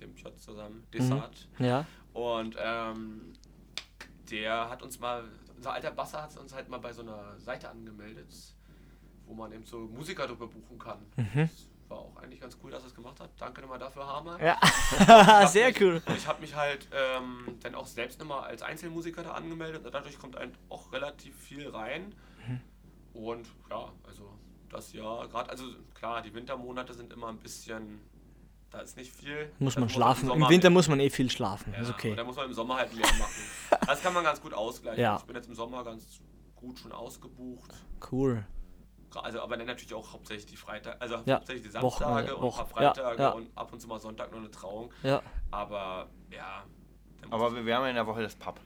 dem Piotr zusammen, Desart. Ja. Und ähm, der hat uns mal, unser alter Basser hat uns halt mal bei so einer Seite angemeldet, wo man eben so Musiker drüber buchen kann. Das war auch eigentlich ganz cool, dass er es gemacht hat. Danke nochmal dafür, Hammer. Ja. Sehr mich, cool. Ich habe mich halt ähm, dann auch selbst nochmal als Einzelmusiker da angemeldet und dadurch kommt ein, auch relativ viel rein. Mhm. Und ja, also das Jahr gerade, also klar, die Wintermonate sind immer ein bisschen, da ist nicht viel. Muss Da man schlafen. Im Sommer Winter mehr- muss man eh viel schlafen. ja, ist okay. und da muss man im Sommer halt mehr machen. Das kann man ganz gut ausgleichen. Ja. Ich bin jetzt im Sommer ganz gut schon ausgebucht. Cool. Also, aber dann natürlich auch hauptsächlich die Freitag, also Ja, hauptsächlich die Samstage und ein paar Woche- ja, Freitage ja. und ab und zu mal Sonntag nur eine Trauung. Ja. Aber ja. muss Aber wir, wir haben ja in der Woche das Pub.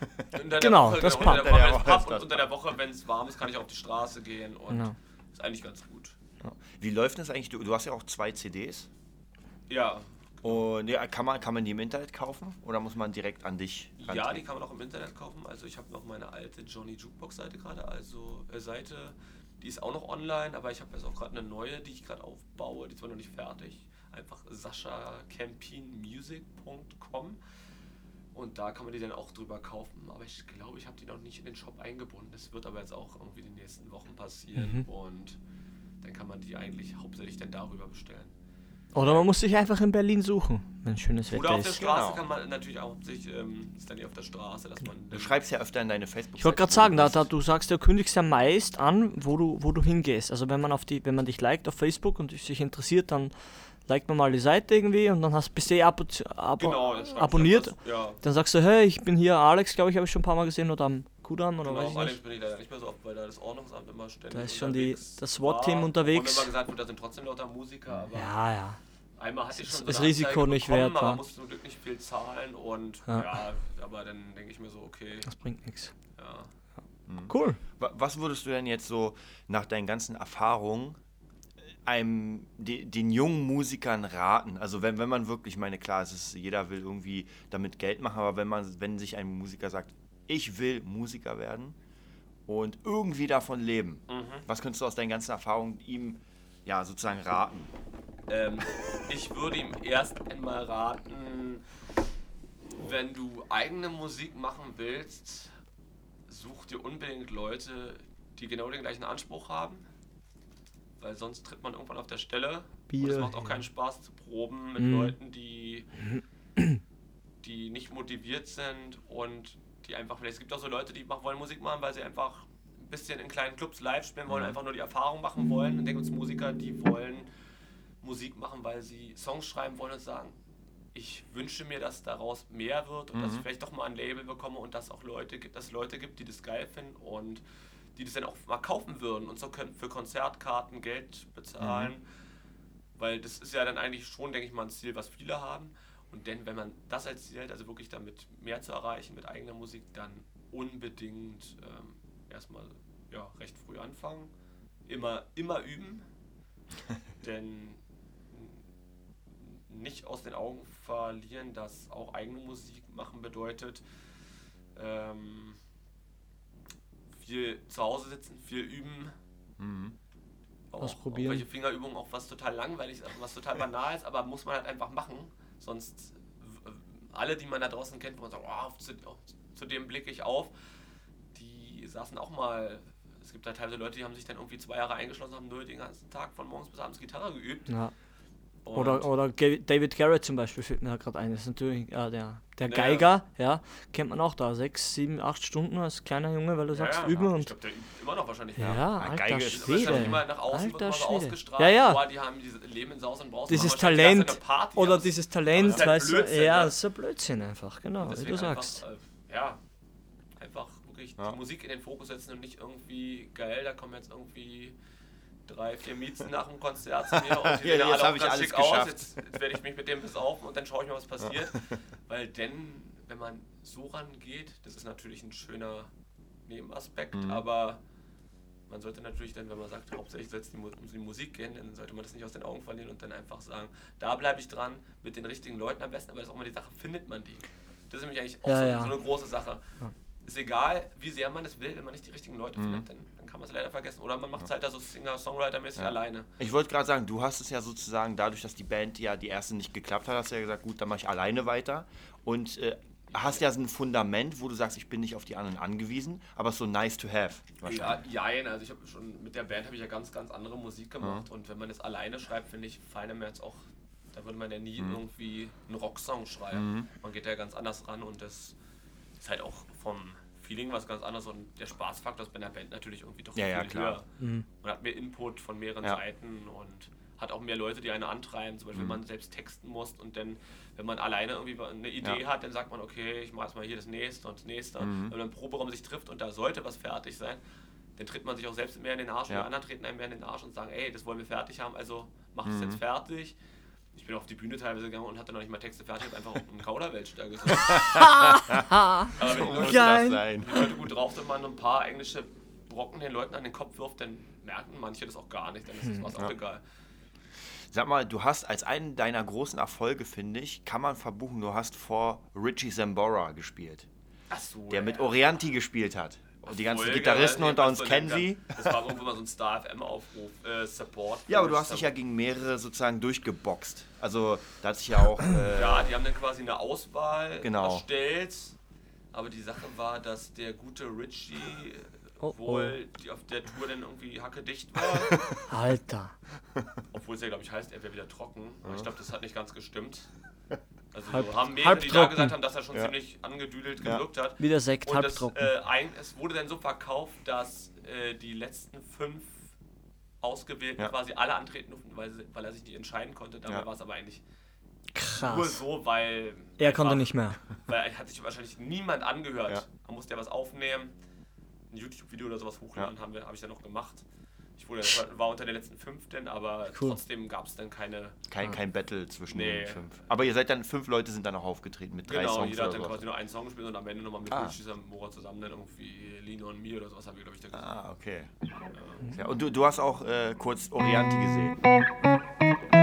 Genau, Woche, das Pub. Woche Unter der Woche Pub das und unter der Woche, wenn es warm ist, kann ich auf die Straße gehen und Genau. ist eigentlich ganz gut. Wie läuft das eigentlich? Du, du hast ja auch zwei CDs. Ja, Und ja, kann, man, kann man die im Internet kaufen oder muss man direkt an dich ja, rantreten? die kann man auch im Internet kaufen. Also ich habe noch meine alte Johnny Jukebox Seite gerade, also äh, Seite, die ist auch noch online, aber ich habe jetzt auch gerade eine neue, die ich gerade aufbaue, die ist zwar noch nicht fertig. Einfach saschacampinmusic.com und da kann man die dann auch drüber kaufen. Aber ich glaube, ich habe die noch nicht in den Shop eingebunden. Das wird aber jetzt auch irgendwie die nächsten Wochen passieren Mhm. und dann kann man die eigentlich hauptsächlich dann darüber bestellen. Oder man muss sich einfach in Berlin suchen, wenn schönes Oder Wetter auf der ist. Straße Genau. kann man natürlich auch hauptsächlich, ähm, ist dann ja auf der Straße, dass man. Du schreibst ja öfter in deine facebook Ich wollte gerade sagen, da, da, du sagst, du kündigst ja meist an, wo du, wo du hingehst. Also wenn man auf die, wenn man dich liked auf Facebook und sich interessiert, dann liked man mal die Seite irgendwie und dann hast bist du eh abo, abo, Genau, abonniert. etwas- Ja, Dann sagst du, hey, ich bin hier Alex, glaube ich, habe ich schon ein paar Mal gesehen oder am Kudam oder weiß genau. ich Allerdings nicht. bin ich leider nicht mehr so oft, weil da das Ordnungsamt immer ständig. Da ist schon die- das SWAT-Team war. unterwegs. Und immer gesagt da sind trotzdem lauter Musiker, aber Ja, ja. einmal hatte ich Das schon ist eine Risiko Anzeige nicht bekommen, wert, aber wa? musste zum Glück nicht viel zahlen und Ja. ja, aber dann denke ich mir so, okay, Das bringt nichts. ja. Cool. Wa- Was würdest du denn jetzt so nach deinen ganzen Erfahrungen einem, de, den jungen Musikern raten? Also wenn, wenn man wirklich, ich meine, klar, es ist, jeder will irgendwie damit Geld machen, aber wenn man, wenn sich ein Musiker sagt, ich will Musiker werden und irgendwie davon leben, Mhm. was könntest du aus deinen ganzen Erfahrungen ihm ja sozusagen raten? Ähm, ich würde ihm erst einmal raten, wenn du eigene Musik machen willst, such dir unbedingt Leute, die genau den gleichen Anspruch haben. Weil sonst tritt man irgendwann auf der Stelle. und Bier, es macht auch keinen Spaß zu proben mit Mhm. Leuten, die, die nicht motiviert sind und die einfach, vielleicht es gibt auch so Leute, die machen, wollen Musik machen, weil sie einfach ein bisschen in kleinen Clubs live spielen wollen, einfach nur die Erfahrung machen wollen. Und denke uns Musiker, die wollen Musik machen, weil sie Songs schreiben wollen und sagen, ich wünsche mir, dass daraus mehr wird und dass ich vielleicht doch mal ein Label bekomme und dass auch Leute gibt, dass es Leute gibt, die das geil finden und die das dann auch mal kaufen würden und so können für Konzertkarten Geld bezahlen. Weil das ist ja dann eigentlich schon, denke ich mal, ein Ziel, was viele haben. Und denn, wenn man das als Ziel hat, also wirklich damit mehr zu erreichen mit eigener Musik, dann unbedingt ähm, erstmal ja, recht früh anfangen. Immer, immer üben. denn nicht aus den Augen verlieren, dass auch eigene Musik machen bedeutet, ähm, viel zu Hause sitzen, viel üben. Auch, Ausprobieren. Auch welche Fingerübungen, auch was total langweilig ist, was total banal ist, aber muss man halt einfach machen. Sonst alle, die man da draußen kennt, wo man sagt, oh, zu, zu dem blicke ich auf, die saßen auch mal. Es gibt da teilweise Leute, die haben sich dann irgendwie zwei Jahre eingeschlossen, haben nur den ganzen Tag von morgens bis abends Gitarre geübt. Ja. Und Oder, oder David Garrett zum Beispiel fällt mir da gerade ein. Das ist natürlich äh, der, der Ja, Geiger, ja. kennt man auch da. Sechs, sieben, acht Stunden als kleiner Junge, weil du sagst, ja, üben ja, Ich und. glaube, der übt immer noch wahrscheinlich. Ja, Ja, alter Geige ist- Das ist wahrscheinlich Schwede. immer nach außen wird Alter immer so Schwede. ausgestrahlt. Ja, ja. Boah, die haben dieses Leben in Saus und Braus. Dieses Talent oder aber dieses das Talent, ist halt weißt du? Ja, ne? das ist ja Blödsinn einfach, genau, wie du einfach, sagst. Äh, ja, einfach wirklich Ja. die Musik in den Fokus setzen und nicht irgendwie geil, da kommen jetzt irgendwie drei, vier Miezen nach dem Konzert zu mir und die sehen ja alle auch ich ganz alles schick aus. geschafft. Jetzt, jetzt werde ich mich mit dem besaufen und dann schaue ich mal, was passiert. Weil denn, wenn man so rangeht, das ist natürlich ein schöner Nebenaspekt, Mhm. aber man sollte natürlich dann, wenn man sagt, hauptsächlich soll es um die Musik gehen, dann sollte man das nicht aus den Augen verlieren und dann einfach sagen, da bleibe ich dran, mit den richtigen Leuten am besten, aber das ist auch mal die Sache, findet man die? Das ist nämlich eigentlich auch Ja, so, so eine große Sache. ist egal, wie sehr man es will, wenn man nicht die richtigen Leute Mhm. findet, dann kann man es leider vergessen. Oder man macht es halt da so Singer-Songwriter-mäßig alleine. Ich wollte gerade sagen, du hast es ja sozusagen dadurch, dass die Band ja die erste nicht geklappt hat, hast du ja gesagt, gut, dann mache ich alleine weiter. Und äh, hast ja so ein Fundament, wo du sagst, ich bin nicht auf die anderen angewiesen, aber es ist so nice to have. Ja, jein, also ich habe schon mit der Band habe ich ja ganz, ganz andere Musik gemacht und wenn man das alleine schreibt, finde ich, mir jetzt auch, da würde man ja nie irgendwie einen Rocksong schreiben. Man geht ja ganz anders ran und das ist halt auch vom Feeling was ganz anderes und der Spaßfaktor ist bei einer Band natürlich irgendwie doch Ja, viel ja, klar. höher. Man hat mehr Input von mehreren Ja. Seiten und hat auch mehr Leute, die einen antreiben, zum Beispiel Mhm. wenn man selbst texten muss und dann, wenn man alleine irgendwie eine Idee Ja. hat, dann sagt man, okay, ich mache jetzt mal hier das nächste und das nächste. Mhm. Wenn man im Proberaum sich trifft und da sollte was fertig sein, dann tritt man sich auch selbst mehr in den Arsch und Ja. die anderen treten einem mehr in den Arsch und sagen, ey, das wollen wir fertig haben, also mach Mhm. es jetzt fertig. Ich bin auf die Bühne teilweise gegangen und hatte noch nicht mal Texte fertig, hab einfach auf einen Kauderwelsch da gesessen. Aber wenn die Leute, das sein. die Leute gut drauf sind, man ein paar englische Brocken den Leuten an den Kopf wirft, dann merken manche das auch gar nicht, dann ist das was auch Ja. egal. Sag mal, du hast als einen deiner großen Erfolge, finde ich, kann man verbuchen, du hast vor Richie Zambora gespielt, Achso, der mit Orianti gespielt hat. Und die ganzen Folge, Gitarristen ja, unter uns so kennen sie. Das war irgendwo mal so ein Star FM-Aufruf, äh, Support. Ja, aber du hast dich ja gegen mehrere sozusagen durchgeboxt. Also da hat sich ja auch. Äh, Ja, die haben dann quasi eine Auswahl Genau. erstellt. Aber die Sache war, dass der gute Richie Oh, wohl die auf der Tour dann irgendwie hackedicht war. Alter. Obwohl es ja, glaube ich, heißt, er wäre wieder trocken. Aber ich glaube, das hat nicht ganz gestimmt. Also Halb- so haben mehrere, die da gesagt haben, dass er schon Ja. ziemlich angedüdelt Ja. gewirkt hat. Wie der Sekt, Und das, halbtrocken. äh, ein, es wurde dann so verkauft, dass äh, die letzten fünf Ausgewählten Ja. quasi alle antreten durften, weil, weil er sich nicht entscheiden konnte. Dabei Ja. war es aber eigentlich nur Krass. so, weil. Er konnte nicht mehr. Weil er hat sich wahrscheinlich niemand angehört. Ja. Man musste ja was aufnehmen, ein YouTube-Video oder sowas hochladen, Ja. haben wir, habe ich dann noch gemacht. Ich wurde, war- unter den letzten fünf denn, aber Cool. trotzdem gab es dann keine. kein, kein Battle zwischen Nee. den fünf. Aber ihr seid dann, fünf Leute sind dann auch aufgetreten mit drei Genau, Songs. jeder hat dann so. quasi nur einen Song gespielt und am Ende nochmal mit Ah. Richie Sambora zusammen dann irgendwie Lino und mir oder sowas haben wir, glaube ich, da gesagt. Ah, okay. Ja, und du, du hast auch äh, kurz Orianti gesehen.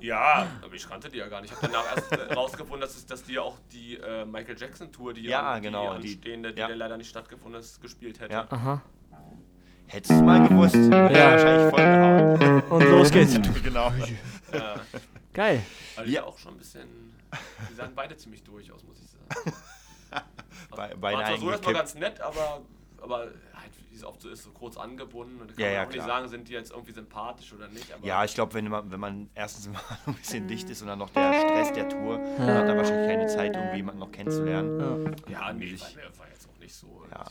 Ja, aber ich kannte die ja gar nicht. Ich habe danach erst äh, rausgefunden, dass, es, dass die ja auch die äh, Michael Jackson Tour, die, Ja, an- genau, die die- anstehende, die, ja. dann leider nicht stattgefunden ist, gespielt hätte. Ja. Aha. Hättest du mal gewusst, Ja. wahrscheinlich voll Und los geht's. gehauen. genau. Ja. Geil. Also die Ja. ja. auch schon ein bisschen. Die sahen beide ziemlich durch aus, muss ich sagen. Bei, War beide zwar so erstmal ganz nett, aber, aber halt, wie es oft so ist, so kurz angebunden. Und da kann Ja, man ja, auch nicht klar. sagen, sind die jetzt irgendwie sympathisch oder nicht. Aber Ja, ich glaube, wenn man, wenn man erstens mal ein bisschen dicht ist und dann noch der Stress der Tour, dann hat er wahrscheinlich keine Zeit, irgendwie jemanden noch kennenzulernen. ja nee, sich- war, mir- war jetzt auch nicht so. Ja.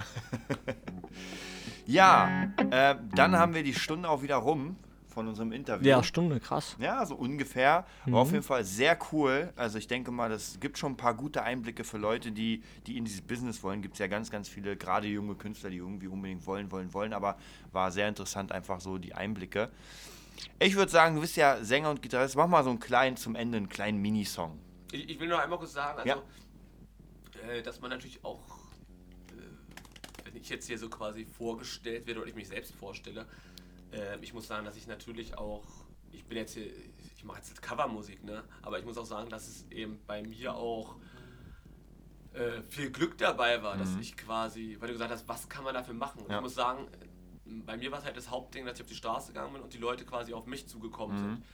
Ja, äh, dann haben wir die Stunde auch wieder rum von unserem Interview. Ja, Stunde, krass. Ja, so ungefähr. War auf jeden Fall sehr cool. Also ich denke mal, das gibt schon ein paar gute Einblicke für Leute, die, die in dieses Business wollen. Gibt es ja ganz, ganz viele, gerade junge Künstler, die irgendwie unbedingt wollen, wollen, wollen. Aber war sehr interessant, einfach so die Einblicke. Ich würde sagen, du bist ja Sänger und Gitarrist. Mach mal so einen kleinen, zum Ende, einen kleinen Minisong. ich, ich will nur einmal kurz sagen, also, Ja. äh, dass man natürlich auch, äh, ich jetzt hier so quasi vorgestellt werde oder ich mich selbst vorstelle, äh, ich muss sagen, dass ich natürlich auch, ich bin jetzt hier, ich mache jetzt Covermusik, ne? aber ich muss auch sagen, dass es eben bei mir auch äh, viel Glück dabei war, dass ich quasi, weil du gesagt hast, was kann man dafür machen? Mhm. Ja. ich muss sagen, bei mir war es halt das Hauptding, dass ich auf die Straße gegangen bin und die Leute quasi auf mich zugekommen Mhm. sind.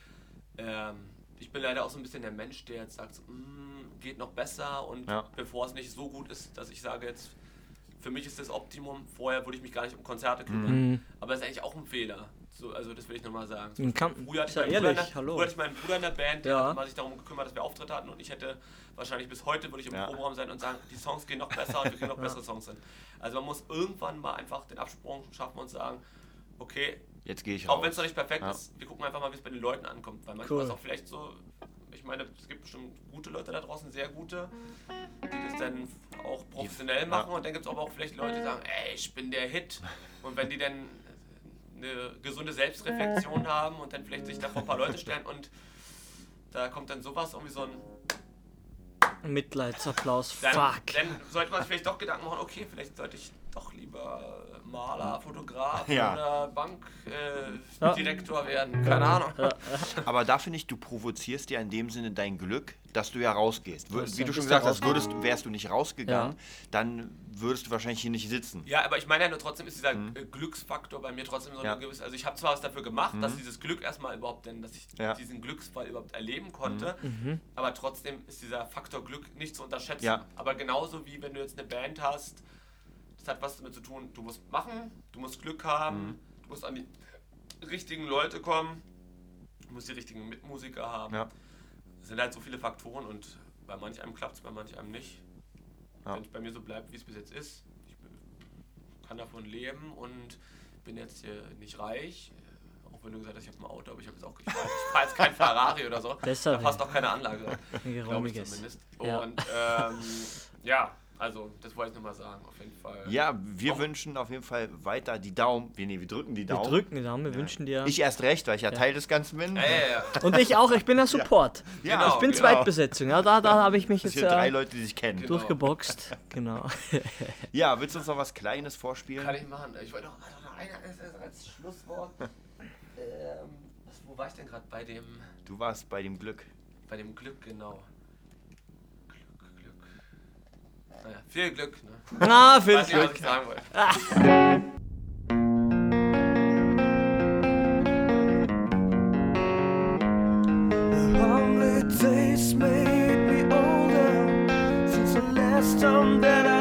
Ähm, ich bin leider auch so ein bisschen der Mensch, der jetzt sagt, so, "Mm, geht noch besser und Ja. bevor es nicht so gut ist, dass ich sage jetzt, für mich ist das Optimum, vorher würde ich mich gar nicht um Konzerte kümmern. Mhm. Aber das ist eigentlich auch ein Fehler. So, also das will ich nochmal sagen. So, früher, hatte ich ja meinen ehrlich, Bruder in der, hallo. früher hatte ich meinen Bruder in der Band, der Ja. hat sich darum gekümmert, dass wir Auftritte hatten und ich hätte wahrscheinlich bis heute würde ich im Ja. Proberaum sein und sagen, die Songs gehen noch besser und wir kriegen noch bessere Songs hin. Also man muss irgendwann mal einfach den Absprung schaffen und sagen, okay, Jetzt gehe ich auch wenn es noch nicht perfekt Ja. ist, wir gucken einfach mal, wie es bei den Leuten ankommt. Weil manchmal Cool. ist auch vielleicht so, ich meine, es gibt bestimmt gute Leute da draußen, sehr gute, die das dann auch professionell machen. Und dann gibt es aber auch vielleicht Leute, die sagen, ey, ich bin der Hit. Und wenn die dann eine gesunde Selbstreflexion haben und dann vielleicht sich da vor ein paar Leute stellen und da kommt dann sowas, irgendwie so ein Mitleidsapplaus. dann, Fuck. dann sollte man sich vielleicht doch Gedanken machen, okay, vielleicht sollte ich doch lieber Maler, Fotograf Ja. oder Bankdirektor äh, Ja. Werden. Keine Ahnung. Aber da finde ich, du provozierst ja in dem Sinne dein Glück, dass du ja rausgehst. Wür- Wie du schon gesagt hast, würdest, wärst du nicht rausgegangen, dann würdest du wahrscheinlich hier nicht sitzen. Ja, aber ich meine ja nur trotzdem ist dieser äh, Glücksfaktor bei mir trotzdem so Mhm. Ja. Mhm. eine gewisse. Also ich habe zwar was dafür gemacht, dass dieses Glück erstmal überhaupt, denn dass ich Ja. Mhm. diesen Glücksfall überhaupt erleben konnte, aber trotzdem ist dieser Faktor Glück nicht zu unterschätzen. Ja. Aber genauso wie wenn du jetzt eine Band hast, das hat was damit zu tun, du musst machen, du musst Glück haben, Mhm. du musst an die richtigen Leute kommen, du musst die richtigen Mitmusiker haben. Ja. Es sind halt so viele Faktoren und bei manch einem klappt es, bei manch einem nicht. Ja. Wenn es bei mir so bleibt, wie es bis jetzt ist, ich kann davon leben und bin jetzt hier nicht reich. Auch wenn du gesagt hast, ich habe ein Auto, aber ich habe jetzt auch ich fahre ich fahr jetzt kein Ferrari oder so. Besser da passt auch keine Anlage. Glaube ich zumindest. Ja. Und ähm, ja, also das wollte ich nur mal sagen, auf jeden Fall. Ja, wir Auch- wünschen auf jeden Fall weiter die Daumen. Wir, nee, wir drücken die Wir Daumen. drücken die Daumen, wir wünschen dir. Ich erst recht, weil ich ja, Teil des Ganzen bin. Ja, ja, ja. und ich auch, ich bin der Support. Ja, Genau. ich bin genau. Zweitbesetzung, ja, da, da habe ich mich Das jetzt sind drei äh, Leute, die sich kennen. Genau. durchgeboxt. Genau. Ja, willst du uns noch was Kleines vorspielen? Kann ich machen. Ich wollte noch, noch eine als, als- Schlusswort. ähm, was, wo war ich denn gerade bei dem, Du warst bei dem Glück. bei dem Glück, genau. Naja, viel Glück, ne? Ah, viel Weiß nicht, was ich sagen wollte. holidays made me older since the last time that I